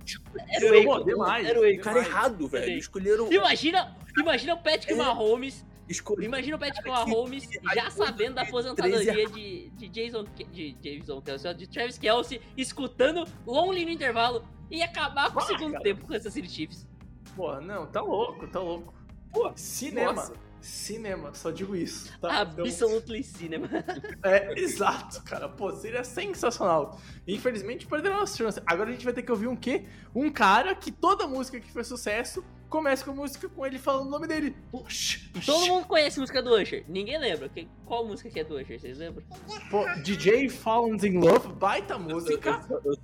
Era o Akon, demais. era o cara errado, velho. Escolheram. Imagina, imagina o Patrick É. Mahomes escolheram Imagina o Patrick Mahomes que- já sabendo da 13 aposentadoria de, de Jason de Jason Kelsey, de Travis Kelsey, escutando Lonely no intervalo e acabar com o segundo cara. tempo com Kansas City Chiefs. Porra, não, tá louco, tá louco. Pô, Cinema. nossa. Cinema, só digo isso. Tá? Então, Absolutely cinema. é, exato, cara. Pô, seria sensacional. Infelizmente perderam a chance. Agora a gente vai ter que ouvir um quê? Um cara que toda música que fez sucesso começa com música com ele falando o nome dele. Puxa, Todo mundo conhece a música do Usher. Ninguém lembra. Que- Qual música que é do Usher? Vocês lembram? Pô, DJ Fallen in Love, baita música. Eu, eu-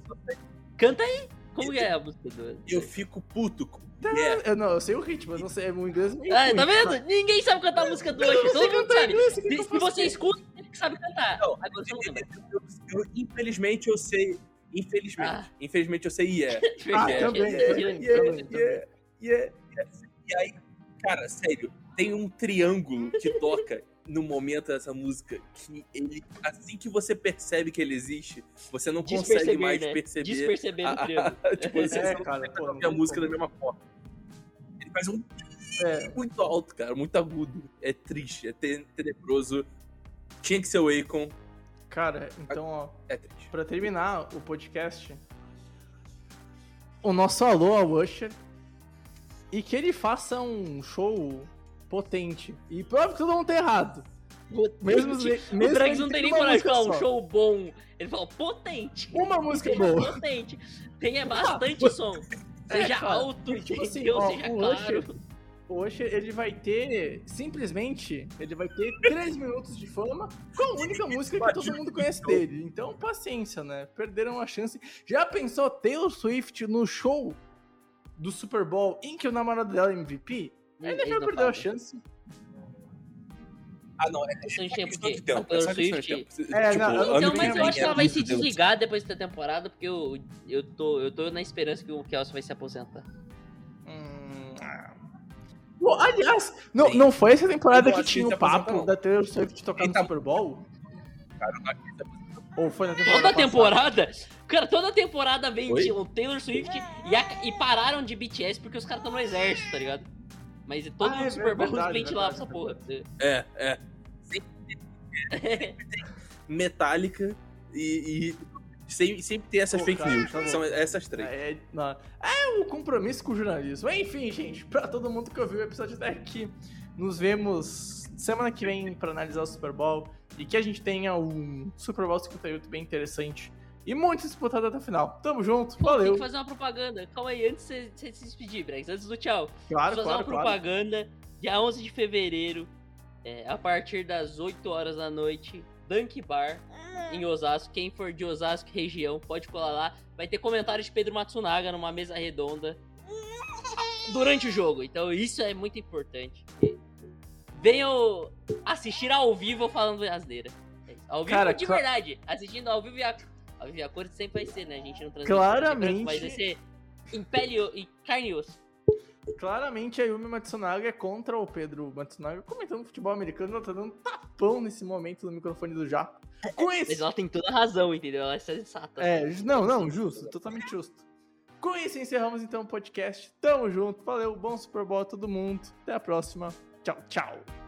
Canta aí. Como que é a música do eu fico puto com. É, Eu, não, eu sei o ritmo, mas não sei, o inglês é meio Ah, ruim. tá vendo? Ninguém sabe cantar a música do Eu Usher. Todo mundo cantar sabe. inglês, Se, que eu se você escuta, ele que sabe cantar. Não, Agora eu, eu- infelizmente eu sei. Infelizmente. Ah. Infelizmente eu sei yeah. Ah, É, também, é, é, é, é, yeah, yeah, yeah, yes. E aí, Cara, sério, tem um triângulo que toca no momento dessa música que ele, assim que você percebe que ele existe, você não consegue mais né? perceber. Desperceber a- tipo, você É, não cara, pô, ouvir a não música da mesma forma. Ele faz um É, muito alto, cara, muito agudo. É triste, é te- tenebroso. Tinha que ser o Akon, cara, então, ó, é triste. pra terminar o podcast, o nosso alô ao Usher e que ele faça um show potente. E prova que todo mundo tá errado. Mesmo, o mesmo Drags ele não tem nem coragem de falar um show bom. Ele fala potente. Uma música boa. Potente. Tenha bastante som. Seja É, cara, alto, e tipo assim, ó, Seja o claro. Usher- O Usher, ele vai ter, simplesmente, ele vai ter 3 minutos de fama com a única música que todo mundo conhece dele. Então, paciência, né? Perderam a chance. Já pensou Taylor Swift no show do Super Bowl em que o namorado dela é MVP? A NFL perdeu a chance. Ah, não, é Questão de tempo, questão de tempo. É questão de Swift- tempo. É, Tipo, não, eu não ano Então, mas eu acho que ela é vai se desligar depois da temporada, porque eu, eu, tô, eu tô na esperança que o Kelsey vai se aposentar. Hum, ah. Bom, aliás, não, não foi essa temporada que tinha o papo da Taylor Swift tocar Ele no Super Bowl? Cara. Ou foi na temporada Toda temporada, cara, toda temporada vem o Taylor Swift e, a- e pararam de BTS porque os caras estão no exército, tá ligado? Mas todo Ah, mundo é Super Bowl verdade, pra verdade, essa porra. É, é. Sempre, sempre tem Metallica e, e sempre, sempre tem essas Pô, fake cara, news. tá. São essas três. É, é o compromisso com o jornalismo. Enfim, gente, pra todo mundo que ouviu o episódio até aqui, nos vemos semana que vem pra analisar o Super Bowl e que a gente tenha um Super Bowl 58 bem interessante e muito disputado até o final. Tamo junto, Pô, tem valeu. que fazer uma propaganda. Calma aí, antes de você se despedir, Brex, antes do tchau. Claro, fazer claro, uma claro. propaganda dia 11 de fevereiro, é, a partir das 8 horas da noite, Dunk Bar, em Osasco. Quem for de Osasco região, pode colar lá. Vai ter comentários de Pedro Matsunaga numa mesa redonda durante o jogo. Então isso é muito importante. Venham assistir ao vivo falando asneira. É. Ao vivo Cara, de verdade. Assistindo ao vivo e a, sempre vai ser, né? A gente não transmite. Claramente. Mas vai ser em pele e carne e osso. Claramente a Yumi Matsunaga é contra o Pedro Matsunaga comentando futebol americano, ela tá dando tapão nesse momento no microfone do Jaco. Com Mas esse ela tem toda a razão, entendeu? Ela é sensata. É, não, não, justo, totalmente justo. Com isso, encerramos então o podcast. Tamo junto, valeu, bom Super Bowl a todo mundo. Até a próxima. Tchau, tchau.